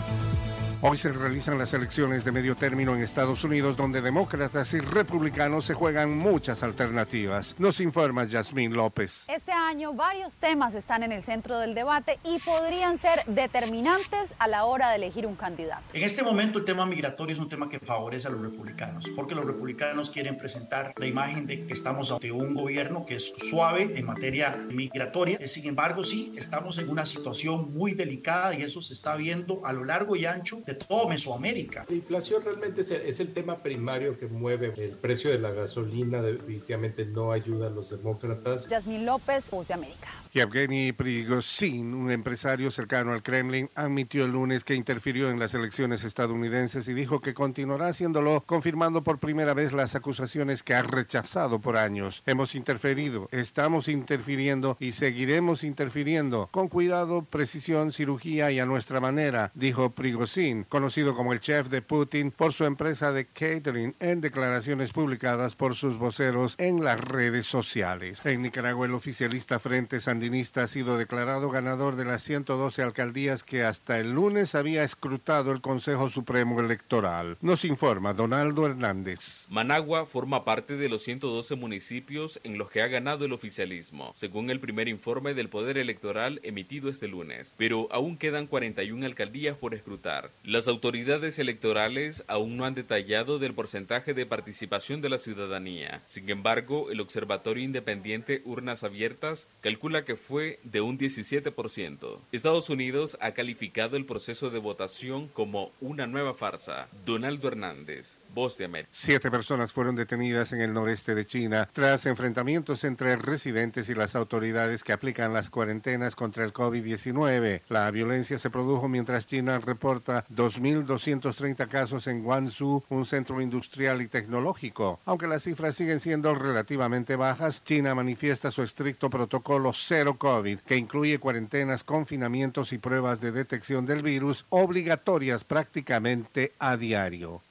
Hoy se realizan las elecciones de medio término en Estados Unidos donde demócratas y republicanos se juegan muchas alternativas. Nos informa Yasmín López. Este año varios temas están en el centro del debate y podrían ser determinantes a la hora de elegir un candidato. En este momento el tema migratorio es un tema que favorece a los republicanos porque los republicanos quieren presentar la imagen de que estamos ante un gobierno que es suave en materia migratoria. Sin embargo, sí, estamos en una situación muy delicada y eso se está viendo a lo largo y ancho de todo Mesoamérica. La inflación realmente es el, tema primario que mueve el precio de la gasolina, definitivamente no ayuda a los demócratas. Yasmín López, Voz de América. Yevgeny Prigozhin, un empresario cercano al Kremlin, admitió el lunes que interfirió en las elecciones estadounidenses y dijo que continuará haciéndolo, confirmando por primera vez las acusaciones que ha rechazado por años. Hemos interferido, estamos interfiriendo y seguiremos interfiriendo con cuidado, precisión, cirugía y a nuestra manera, dijo Prigozhin, conocido como el chef de Putin por su empresa de catering en declaraciones publicadas por sus voceros en las redes sociales. En Nicaragua, el oficialista Frente San ha sido declarado ganador de las 112 alcaldías que hasta el lunes había escrutado el Consejo Supremo Electoral. Nos informa Donaldo Hernández. Managua forma parte de los 112 municipios en los que ha ganado el oficialismo, según el primer informe del Poder Electoral emitido este lunes, pero aún quedan 41 alcaldías por escrutar. Las autoridades electorales aún no han detallado del porcentaje de participación de la ciudadanía. Sin embargo, el Observatorio Independiente Urnas Abiertas calcula que que fue de un 17%. Estados Unidos ha calificado el proceso de votación como una nueva farsa. Donaldo Hernández, Voz de América. Siete personas fueron detenidas en el noreste de China tras enfrentamientos entre residentes y las autoridades que aplican las cuarentenas contra el COVID-19. La violencia se produjo mientras China reporta 2.230 casos en Guangzhou, un centro industrial y tecnológico. Aunque las cifras siguen siendo relativamente bajas, China manifiesta su estricto protocolo cero COVID, que incluye cuarentenas, confinamientos y pruebas de detección del virus obligatorias prácticamente a diario.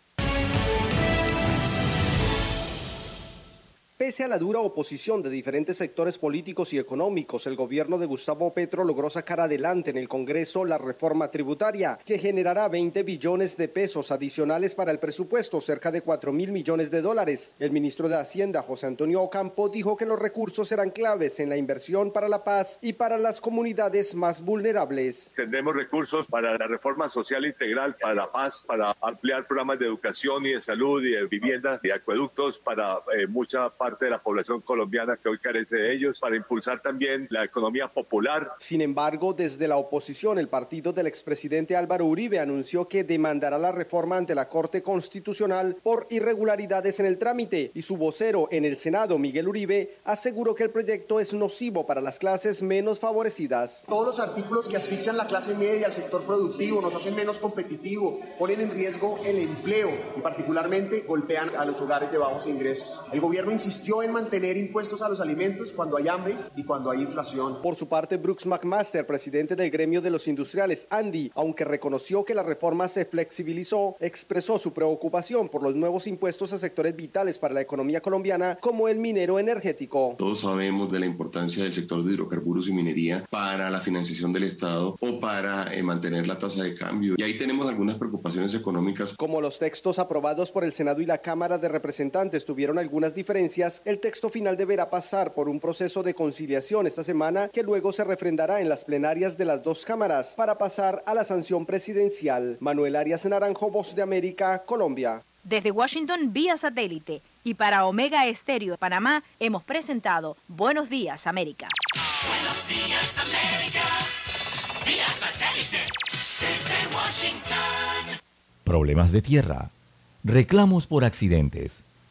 Pese a la dura oposición de diferentes sectores políticos y económicos, el gobierno de Gustavo Petro logró sacar adelante en el Congreso la reforma tributaria, que generará 20 billones de pesos adicionales para el presupuesto, cerca de 4 mil millones de dólares. El ministro de Hacienda, José Antonio Ocampo, dijo que los recursos serán claves en la inversión para la paz y para las comunidades más vulnerables. Tendremos recursos para la reforma social integral, para la paz, para ampliar programas de educación y de salud y de vivienda y acueductos para eh, mucha parte de la población colombiana que hoy carece de ellos, para impulsar también la economía popular. Sin embargo, desde la oposición, el partido del expresidente Álvaro Uribe anunció que demandará la reforma ante la Corte Constitucional por irregularidades en el trámite y su vocero en el Senado, Miguel Uribe, aseguró que el proyecto es nocivo para las clases menos favorecidas. Todos los artículos que asfixian la clase media, al sector productivo, nos hacen menos competitivo, ponen en riesgo el empleo y particularmente golpean a los hogares de bajos ingresos. El gobierno insistió en mantener impuestos a los alimentos cuando hay hambre y cuando hay inflación. Por su parte, Brooks McMaster, presidente del gremio de los industriales, Andy, aunque reconoció que la reforma se flexibilizó, expresó su preocupación por los nuevos impuestos a sectores vitales para la economía colombiana, como el minero energético. Todos sabemos de la importancia del sector de hidrocarburos y minería para la financiación del Estado o para eh, mantener la tasa de cambio. Y ahí tenemos algunas preocupaciones económicas. Como los textos aprobados por el Senado y la Cámara de Representantes tuvieron algunas diferencias, el texto final deberá pasar por un proceso de conciliación esta semana que luego se refrendará en las plenarias de las dos cámaras para pasar a la sanción presidencial. Manuel Arias Naranjo, Voz de América, Colombia. Desde Washington vía satélite y para Omega Estéreo de Panamá hemos presentado Buenos Días América. Buenos días, América. Vía satélite. Desde Washington. Problemas de tierra, reclamos por accidentes,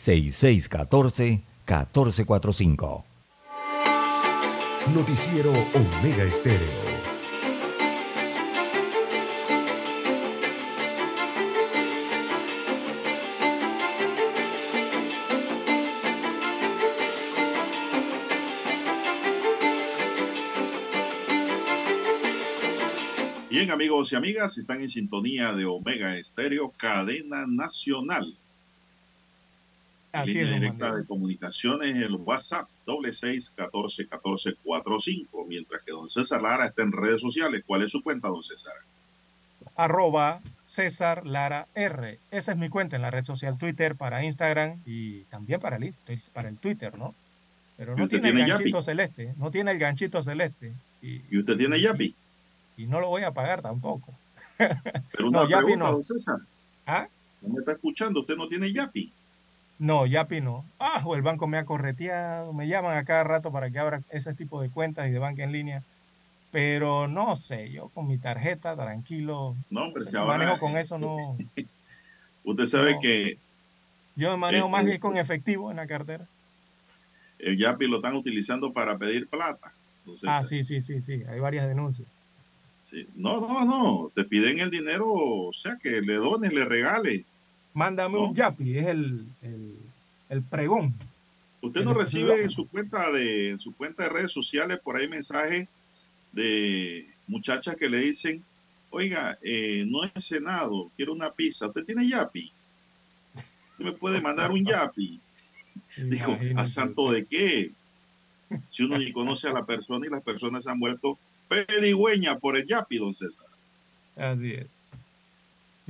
6614-1445. Noticiero Omega Estéreo. Bien, amigos y amigas, están en sintonía de Omega Estéreo, cadena nacional. Así línea es, directa de comunicaciones, el WhatsApp, doble seis catorce catorce cuatro cinco, mientras que don César Lara está en redes sociales. ¿Cuál es su cuenta, don César? arroba César Lara R. Esa es mi cuenta en la red social Twitter para Instagram y también para el, para el Twitter, ¿no? Pero ¿Y no tiene, el ganchito Yapi? celeste, no tiene el ganchito celeste. Y, ¿Y usted tiene Yapi? y no lo voy a pagar tampoco. Pero una No, pregunta, no. don César. ¿Ah? ¿No me está escuchando? ¿Usted no tiene Yapi? No, Yapi no. Ah, o el banco me ha correteado, me llaman a cada rato para que abra ese tipo de cuentas y de banca en línea. Pero no sé, yo con mi tarjeta, tranquilo. No, hombre, si ahora- manejo con eso, no. Usted sabe No. que Yo me manejo Eh, más eh, bien con efectivo en la cartera. el Yapi lo están utilizando para pedir plata. Ah, sí, sí, sí, sí. Hay varias denuncias. Sí. No, no, no. Te piden el dinero, o sea, que le dones, le regale. Mándame un Yapi, es el, el, el pregón. Usted no recibe en su cuenta de en su cuenta de redes sociales por ahí mensajes de muchachas que le dicen, oiga, eh, no he cenado, quiero una pizza. ¿Usted tiene Yapi? ¿Usted me puede mandar un Yapi? Dijo, ¿a santo de qué? Si uno ni conoce a la persona y las personas se han vuelto pedigüeñas por el Yapi, don César. Así es.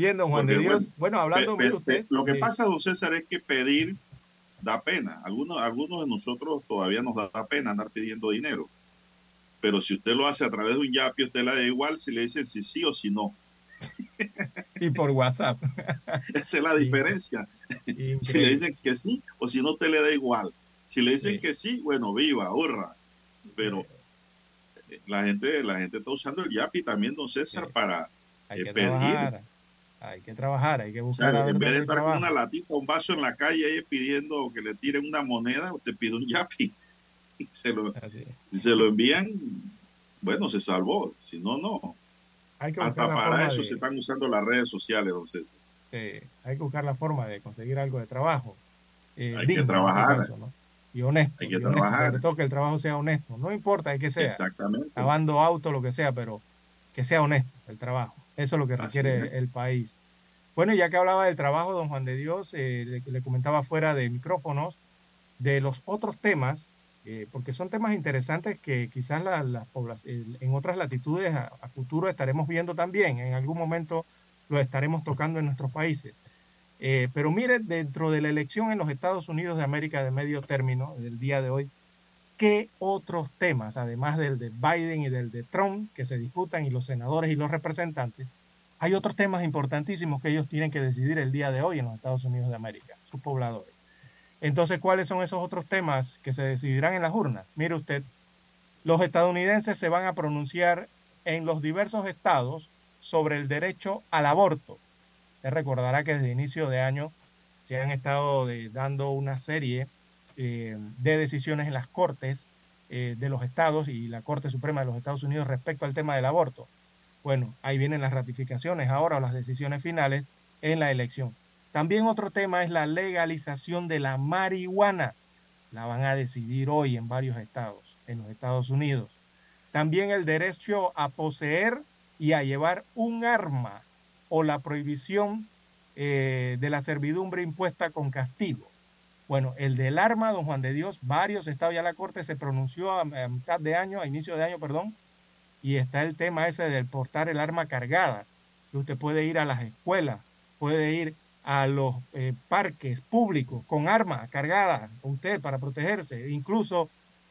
Bien, don Juan Porque, de Dios. bueno, hablando, Pe- usted. Lo que pasa, don César, es que pedir da pena. Algunos, algunos de nosotros todavía nos da pena andar pidiendo dinero. Pero si usted lo hace a través de un yapi, usted le da igual si le dicen si sí o si no. Y por WhatsApp. Esa es la diferencia. Si le dicen que sí o si no, te le da igual. Si le dicen que sí, bueno, viva, hurra. Pero la gente, la gente está usando el yapi también, don César, para eh, pedir. trabajar. Hay que trabajar, hay que O buscar sea, a ver en vez de estar con una latita, un vaso en la calle ahí pidiendo que le tiren una moneda, usted pide un yapi. Y se lo, si se lo envían, bueno, se salvó. Si no, no. Hay que Hasta para eso de- se están usando las redes sociales, don César. Sí, hay que buscar la forma de conseguir algo de trabajo. eh, Hay que digno, trabajar. caso, ¿no? Y honesto. Hay que y honesto, trabajar. Sobre todo que el trabajo sea honesto. No importa de qué sea. Exactamente. Lavando auto, lo que sea, pero que sea honesto el trabajo. Eso es lo que requiere el país. Bueno, ya que hablaba del trabajo, don Juan de Dios, eh, le, le comentaba fuera de micrófonos de los otros temas, eh, porque son temas interesantes que quizás la- en otras latitudes a, a futuro estaremos viendo también. En algún momento lo estaremos tocando en nuestros países. Eh, pero mire, dentro de la elección en los Estados Unidos de América de medio término, del día de hoy, ¿qué otros temas, además del de Biden y del de Trump, que se disputan, y los senadores y los representantes, hay otros temas importantísimos que ellos tienen que decidir el día de hoy en los Estados Unidos de América, sus pobladores? Entonces, ¿cuáles son esos otros temas que se decidirán en las urnas? Mire usted, los estadounidenses se van a pronunciar en los diversos estados sobre el derecho al aborto. Usted recordará que desde inicio de año se han estado de- dando una serie eh, de decisiones en las cortes eh, de los estados y la Corte Suprema de los Estados Unidos respecto al tema del aborto. Bueno, ahí vienen las ratificaciones ahora o las decisiones finales en la elección. También otro tema es la legalización de la marihuana. La van a decidir hoy en varios estados, en los Estados Unidos. También el derecho a poseer y a llevar un arma o la prohibición eh, de la servidumbre impuesta con castigo. Bueno, el del arma, don Juan de Dios, varios estados ya la Corte se pronunció a, mitad de año, a inicio de año, perdón, y está el tema ese del portar el arma cargada. Usted puede ir a las escuelas, puede ir a los eh, parques públicos con arma cargada, usted para protegerse, incluso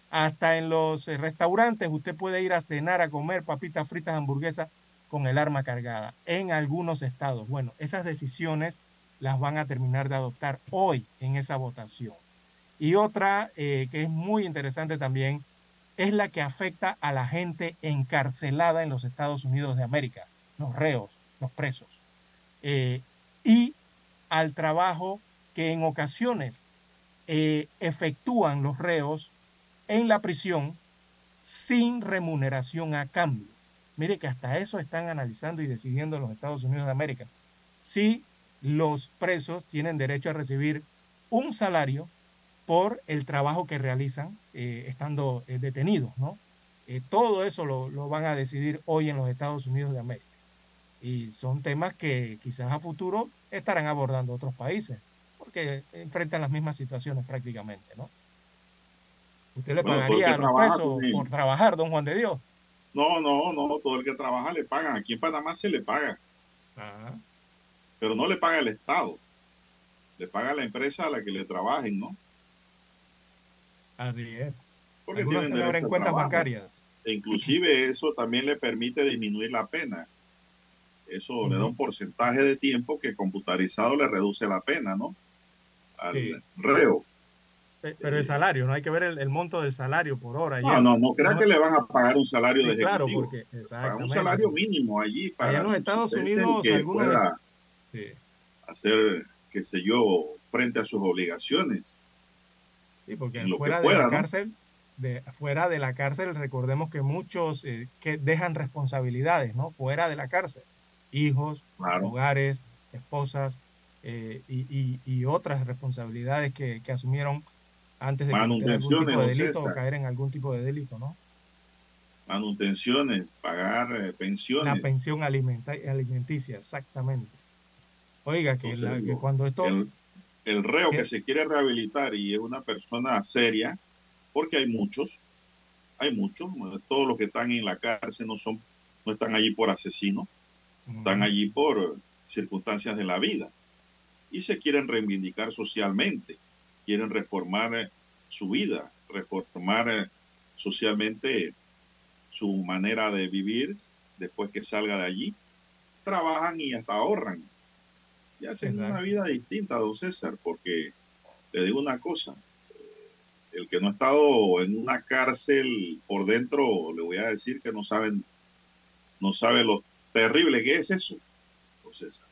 hasta en los eh, restaurantes usted puede ir a cenar, a comer papitas fritas, hamburguesas con el arma cargada en algunos estados. Bueno, esas decisiones las van a terminar de adoptar hoy en esa votación. Y otra eh, que es muy interesante también es la que afecta a la gente encarcelada en los Estados Unidos de América, los reos, los presos, eh, y al trabajo que en ocasiones eh, efectúan los reos en la prisión sin remuneración a cambio. Mire que hasta eso están analizando y decidiendo en los Estados Unidos de América. Si los presos tienen derecho a recibir un salario por el trabajo que realizan eh, estando eh, detenidos, ¿no? Eh, todo eso lo, lo van a decidir hoy en los Estados Unidos de América. Y son temas que quizás a futuro estarán abordando otros países, porque enfrentan las mismas situaciones prácticamente, ¿no? ¿Usted le Bueno, pagaría a los trabaja presos por trabajar, don Juan de Dios? No, no, no, todo el que trabaja le pagan. Aquí en Panamá se le paga, pero no le paga el Estado. Le paga la empresa a la que le trabajen, ¿no? Así es. Porque Algunos tienen derecho cuentas trabajo. bancarias. E inclusive eso también le permite disminuir la pena. Eso le da un porcentaje de tiempo que computarizado le reduce la pena, ¿no? Al Sí. reo. Pe- Pero el salario, no hay que ver el, el monto del salario por hora. No, no, no crea que le van a pagar un salario Sí, de claro, ejecutivo. porque Pagan un salario mínimo allí para Allá en los Estados Unidos, algunos pueda Sí. hacer, qué sé yo, frente a sus obligaciones. Sí, porque en lo que fuera de la ¿no? cárcel, de, fuera de la cárcel, recordemos que muchos eh, que dejan responsabilidades, ¿no? Fuera de la cárcel, hijos, Claro. hogares, esposas eh, y, y- y otras responsabilidades que, que asumieron antes de algún tipo de delito o caer en algún tipo de delito, ¿no? Manutenciones, pagar eh, La pensiones. pensión alimenta- alimenticia, exactamente. Oiga, que, Entonces, la- que lo- cuando esto el, el reo ¿Qué? que se quiere rehabilitar y es una persona seria, porque hay muchos, hay muchos, todos los que están en la cárcel no son, no están allí por asesinos, están allí por circunstancias de la vida y se quieren reivindicar socialmente, quieren reformar eh, su vida, reformar eh, socialmente su manera de vivir después que salga de allí. Trabajan y hasta ahorran y hacen una vida distinta, don César, porque le digo una cosa, el que no ha estado en una cárcel por dentro, le voy a decir que no saben, no sabe lo terrible que es eso, don César.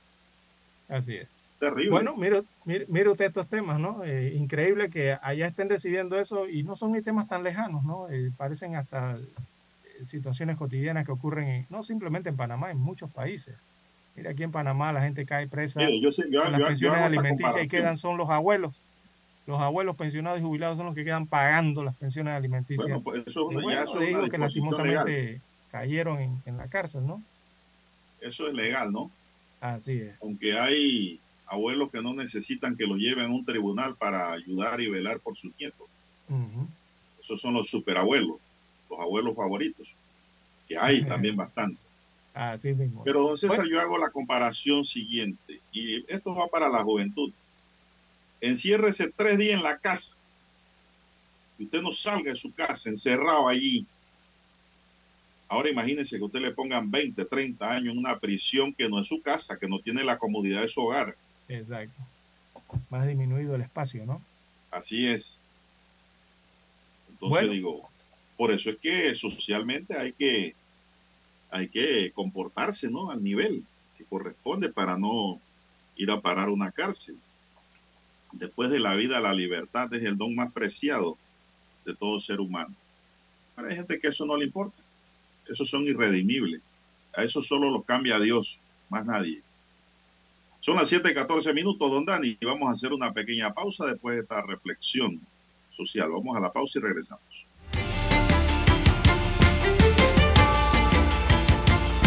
Así es. Terrible. Bueno, mire, mire, mire usted estos temas, ¿no? Eh, increíble que allá estén decidiendo eso y no son ni temas tan lejanos, ¿no? Eh, parecen hasta eh, situaciones cotidianas que ocurren, en- no simplemente en Panamá, en muchos países. Mira, aquí en Panamá la gente cae presa Mire, yo sé- yo- con las yo- pensiones alimenticias y quedan son los abuelos. Los abuelos pensionados y jubilados son los que quedan pagando las pensiones alimenticias. Bueno, pues eso, Y ya bueno, eso digo que lastimosamente cayeron en, en la cárcel, ¿no? Eso es legal, ¿no? Así es. Aunque hay abuelos que no necesitan que lo lleven a un tribunal para ayudar y velar por sus nietos. Esos son los superabuelos, los abuelos favoritos, que hay también bastante. Así mismo. Pero, don César, yo hago la comparación siguiente, y esto va para la juventud. Enciérrese tres días en la casa, y usted no salga de su casa, encerrado allí. Ahora imagínese que usted le pongan 20, 30 años en una prisión que no es su casa, que no tiene la comodidad de su hogar. Exacto. Más disminuido el espacio, ¿no? Así es. Entonces Bueno. digo, por eso es que socialmente hay que hay que comportarse, ¿no? Al nivel que corresponde para no ir a parar una cárcel. Después de la vida, la libertad es el don más preciado de todo ser humano. Hay gente que eso no le importa. Esos son irredimibles. A eso solo los cambia Dios, más nadie. Son las 7:14 minutos, don Dani, y vamos a hacer una pequeña pausa después de esta reflexión social. Vamos a la pausa y regresamos.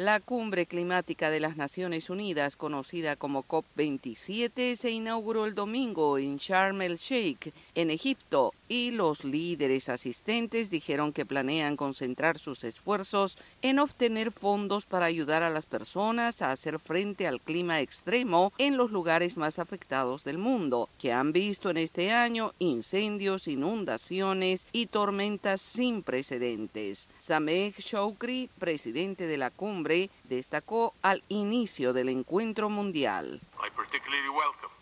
La cumbre climática de las Naciones Unidas, conocida como COP27, se inauguró el domingo en Sharm el Sheikh, en Egipto, y los líderes asistentes dijeron que planean concentrar sus esfuerzos en obtener fondos para ayudar a las personas a hacer frente al clima extremo en los lugares más afectados del mundo, que han visto en este año incendios, inundaciones y tormentas sin precedentes. Sameh Shoukri, presidente de la cumbre, destacó al inicio del encuentro mundial.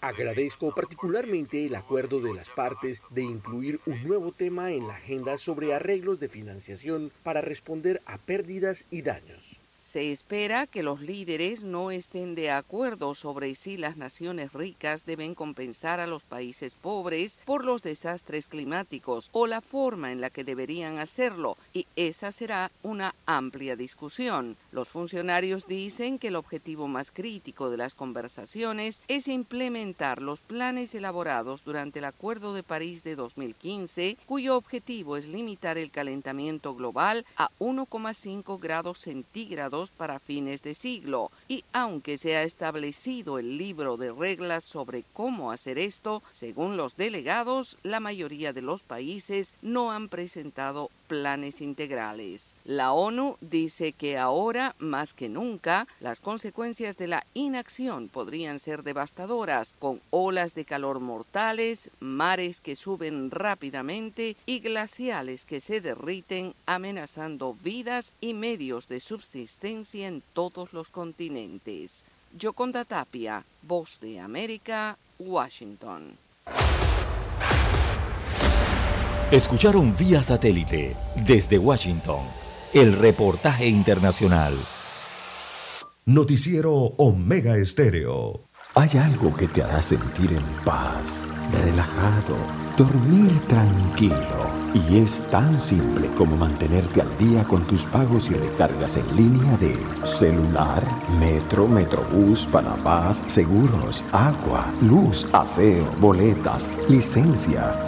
Agradezco particularmente el acuerdo de las partes de incluir un nuevo tema en la agenda sobre arreglos de financiación para responder a pérdidas y daños. Se espera que los líderes no estén de acuerdo sobre si las naciones ricas deben compensar a los países pobres por los desastres climáticos o la forma en la que deberían hacerlo, y esa será una amplia discusión. Los funcionarios dicen que el objetivo más crítico de las conversaciones es implementar los planes elaborados durante el Acuerdo de París de 2015, cuyo objetivo es limitar el calentamiento global a 1,5 grados centígrados para fines de siglo. Y aunque se ha establecido el libro de reglas sobre cómo hacer esto, según los delegados, la mayoría de los países no han presentado planes integrales. La ONU dice que ahora, más que nunca, las consecuencias de la inacción podrían ser devastadoras, con olas de calor mortales, mares que suben rápidamente y glaciales que se derriten, amenazando vidas y medios de subsistencia en todos los continentes. Yoconda Tapia, Voz de América, Washington. Escucharon vía satélite desde Washington el reportaje internacional. Noticiero Omega Estéreo. Hay algo que te hará sentir en paz, relajado, dormir tranquilo. Y es tan simple como mantenerte al día con tus pagos y recargas en línea de celular, metro, metrobús, Panamás, seguros, agua, luz, aseo, boletas, licencia.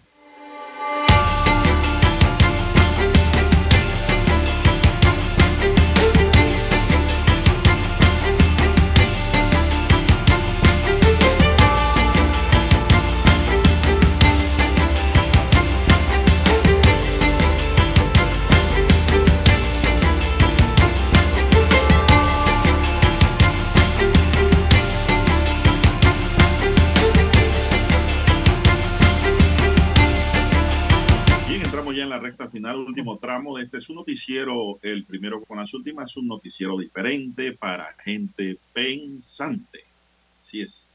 Último tramo de este su noticiero, el primero con las últimas, un noticiero diferente para gente pensante. Así es.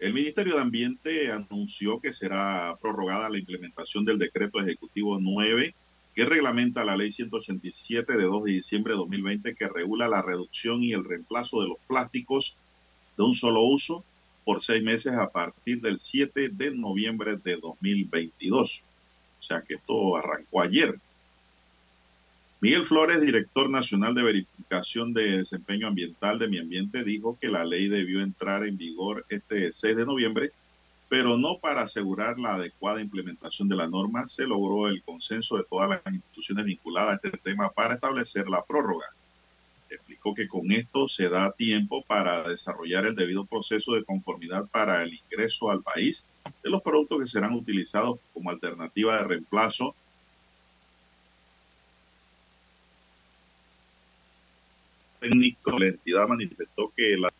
El Ministerio de Ambiente anunció que será prorrogada la implementación del decreto ejecutivo 9 que reglamenta la ley 187 de 2 de diciembre de 2020 que regula la reducción y el reemplazo de los plásticos de un solo uso por seis meses a partir del 7 de noviembre de 2022. O sea que esto arrancó ayer. Miguel Flores, director nacional de verificación de desempeño ambiental de mi ambiente, dijo que la ley debió entrar en vigor este 6 de noviembre, pero no para asegurar la adecuada implementación de la norma. Se logró el consenso de todas las instituciones vinculadas a este tema para establecer la prórroga. Explicó que con esto se da tiempo para desarrollar el debido proceso de conformidad para el ingreso al país de los productos que serán utilizados como alternativa de reemplazo técnico. La entidad manifestó que la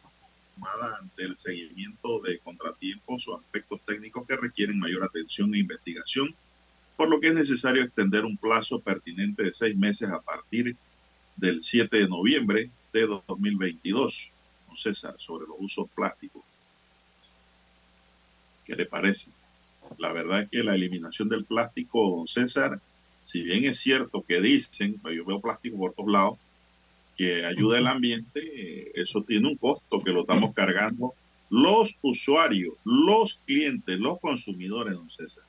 tomada ante el seguimiento de contratiempos o aspectos técnicos que requieren mayor atención e investigación, por lo que es necesario extender un plazo pertinente de seis meses a partir del 7 de noviembre de 2022. Don César, sobre los usos plásticos. ¿Qué le parece? La verdad es que la eliminación del plástico, don César, si bien es cierto que dicen, pues yo veo plástico por todos lados, que ayuda al ambiente, eso tiene un costo que lo estamos cargando los usuarios, los clientes, los consumidores, don César.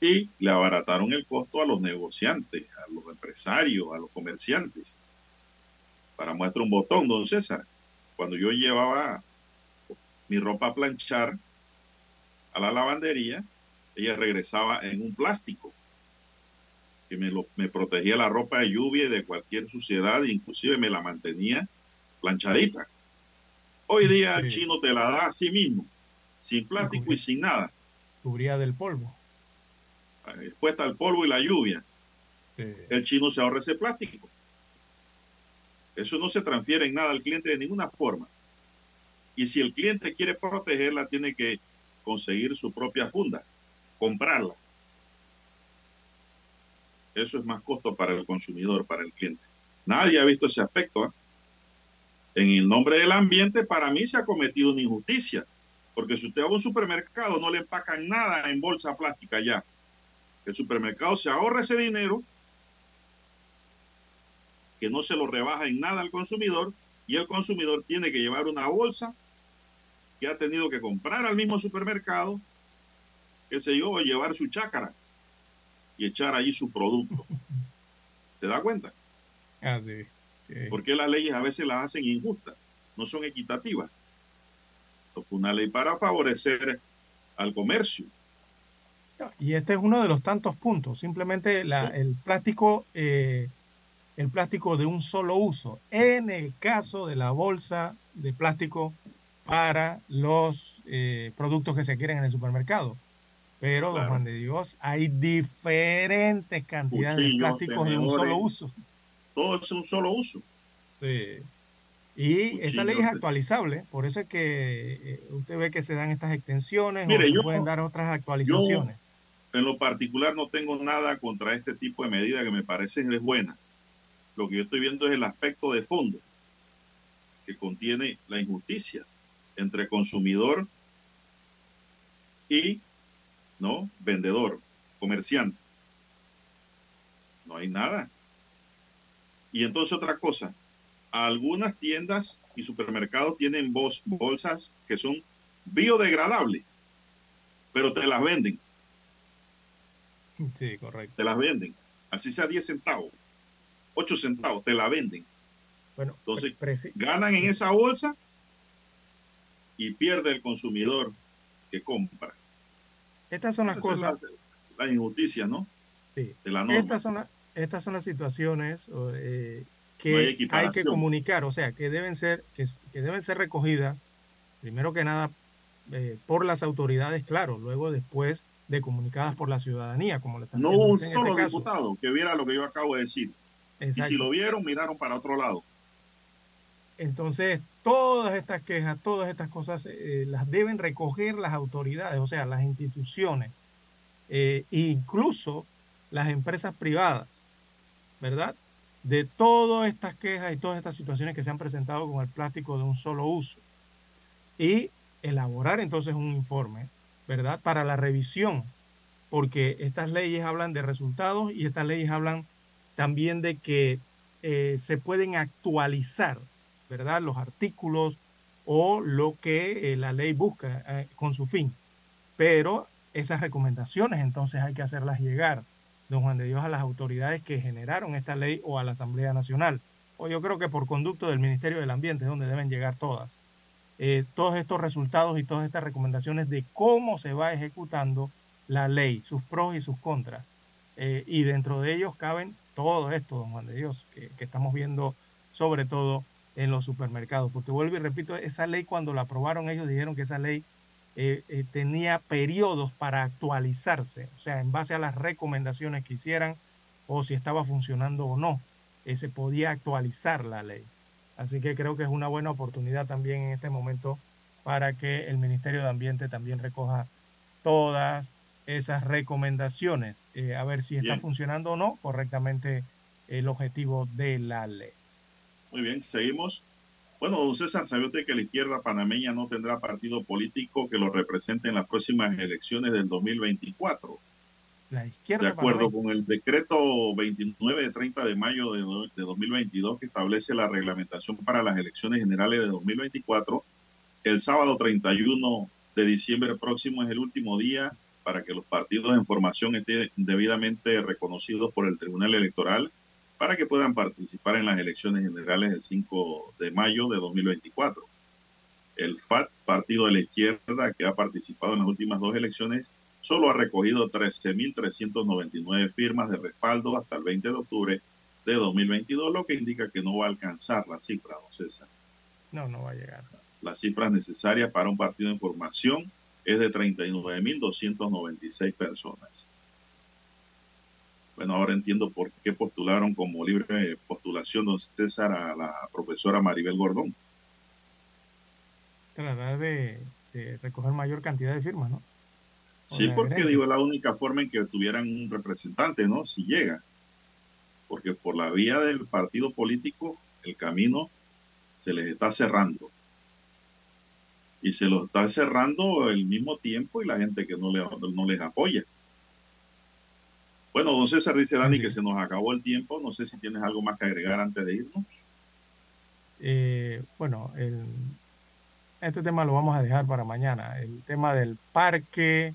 Y le abarataron el costo a los negociantes, a los empresarios, a los comerciantes. Para muestra un botón, don César. Cuando yo llevaba mi ropa a planchar a la lavandería, ella regresaba en un plástico que me, lo, me protegía la ropa de lluvia y de cualquier suciedad, inclusive me la mantenía planchadita. Hoy día el chino te la da a sí mismo, sin plástico y sin nada, Cubría del polvo. expuesta al polvo y la lluvia. El chino se ahorra ese plástico. Eso no se transfiere en nada al cliente de ninguna forma. Y si el cliente quiere protegerla, tiene que conseguir su propia funda, comprarla. Eso es más costo para el consumidor, para el cliente. Nadie ha visto ese aspecto. ¿eh? En el nombre del ambiente, para mí se ha cometido una injusticia. Porque si usted va a un supermercado, no le empacan nada en bolsa plástica ya. El supermercado se ahorra ese dinero, que no se lo rebaja en nada al consumidor, y el consumidor tiene que llevar una bolsa que ha tenido que comprar al mismo supermercado, qué sé yo, o llevar su chácara y echar allí su producto. ¿Te das cuenta? Así. Porque las leyes a veces las hacen injustas, no son equitativas. Esto fue una ley para favorecer al comercio. Y este es uno de los tantos puntos. Simplemente la- el plástico, eh, el plástico de un solo uso. En el caso de la bolsa de plástico para los eh, productos que se quieren en el supermercado. Pero, don. Juan de Dios, hay diferentes cantidades de plásticos de un solo uso. Todo es un solo uso. Sí. Y esa ley es actualizable, por eso es que eh, usted ve que se dan estas extensiones Mire, o se yo- pueden dar otras actualizaciones. En lo particular no tengo nada contra este tipo de medida que me parece es buena. Lo que yo estoy viendo es el aspecto de fondo. que contiene la injusticia entre consumidor y no vendedor, comerciante. No hay nada. Y entonces otra cosa, algunas tiendas y supermercados tienen bolsas que son biodegradables, pero te las venden, Sí, correcto. te las venden. Así sea 10 centavos, 8 centavos, te la venden. Bueno, Entonces, ganan en esa bolsa y pierde el consumidor que compra. Estas son las cosas. las, las injusticias, ¿no? Sí. De la norma. Estas son, la- estas son las situaciones eh, que No hay hay, que comunicar, o sea, que deben ser, que, deben ser recogidas, primero que nada, eh, por las autoridades, claro, luego después de comunicadas por la ciudadanía, como lo están No un solo este caso. diputado que viera lo que yo acabo de decir. Y si lo vieron, miraron para otro lado. Entonces, todas estas quejas, todas estas cosas eh, las deben recoger las autoridades, o sea, las instituciones, eh, incluso las empresas privadas, ¿verdad? De todas estas quejas y todas estas situaciones que se han presentado con el plástico de un solo uso. Y elaborar entonces un informe, ¿verdad? Para la revisión, porque estas leyes hablan de resultados y estas leyes hablan también de que eh, se pueden actualizar, ¿verdad? Los artículos o lo que eh, la ley busca eh, con su fin. Pero esas recomendaciones entonces hay que hacerlas llegar, don Juan de Dios, a las autoridades que generaron esta ley o a la Asamblea Nacional. O yo creo que por conducto del Ministerio del Ambiente es donde deben llegar todas. Eh, todos estos resultados y todas estas recomendaciones de cómo se va ejecutando la ley, sus pros y sus contras. Y dentro de ellos caben todo esto, don Juan de Dios, que estamos viendo sobre todo en los supermercados. Porque vuelvo y repito, esa ley cuando la aprobaron ellos dijeron que esa ley eh, eh, tenía periodos para actualizarse, o sea, en base a las recomendaciones que hicieran o si estaba funcionando o no, eh, se podía actualizar la ley. Así que creo que es una buena oportunidad también en este momento para que el Ministerio de Ambiente también recoja todas esas recomendaciones, eh, a ver si está Bien. funcionando o no correctamente el objetivo de la ley. Muy bien, seguimos. Bueno, don César, ¿sabe usted que la izquierda panameña no tendrá partido político que lo represente en las próximas elecciones del 2024? La De izquierda acuerdo panameña- con el decreto 29 de 30 de mayo de, de 2022 que establece la reglamentación para las elecciones generales de 2024, el sábado 31 de diciembre próximo es el último día para que los partidos en formación estén debidamente reconocidos por el Tribunal Electoral para que puedan participar en las elecciones generales del 5 de mayo de 2024. El FAT, Partido de la Izquierda, que ha participado en las últimas dos elecciones, solo ha recogido 13.399 firmas de respaldo hasta el 20 de octubre de 2022, lo que indica que no va a alcanzar la cifra, don César. No, no va a llegar. Las cifras necesarias para un partido en formación es de 39.296 personas. Bueno, ahora entiendo por qué postularon como libre postulación, don César, a la profesora Maribel Gordón. Tratar de, de recoger mayor cantidad de firmas, ¿no? Sí, porque digo, es la única forma en que tuvieran un representante, ¿no? Si llega. Porque por la vía del partido político, el camino se les está cerrando. Y se lo está cerrando al mismo tiempo y la gente que no, le, no les apoya. Bueno, don César dice Dani que se nos acabó el tiempo. No sé si tienes algo más que agregar antes de irnos. Eh, bueno, el, este tema lo vamos a dejar para mañana. El tema del parque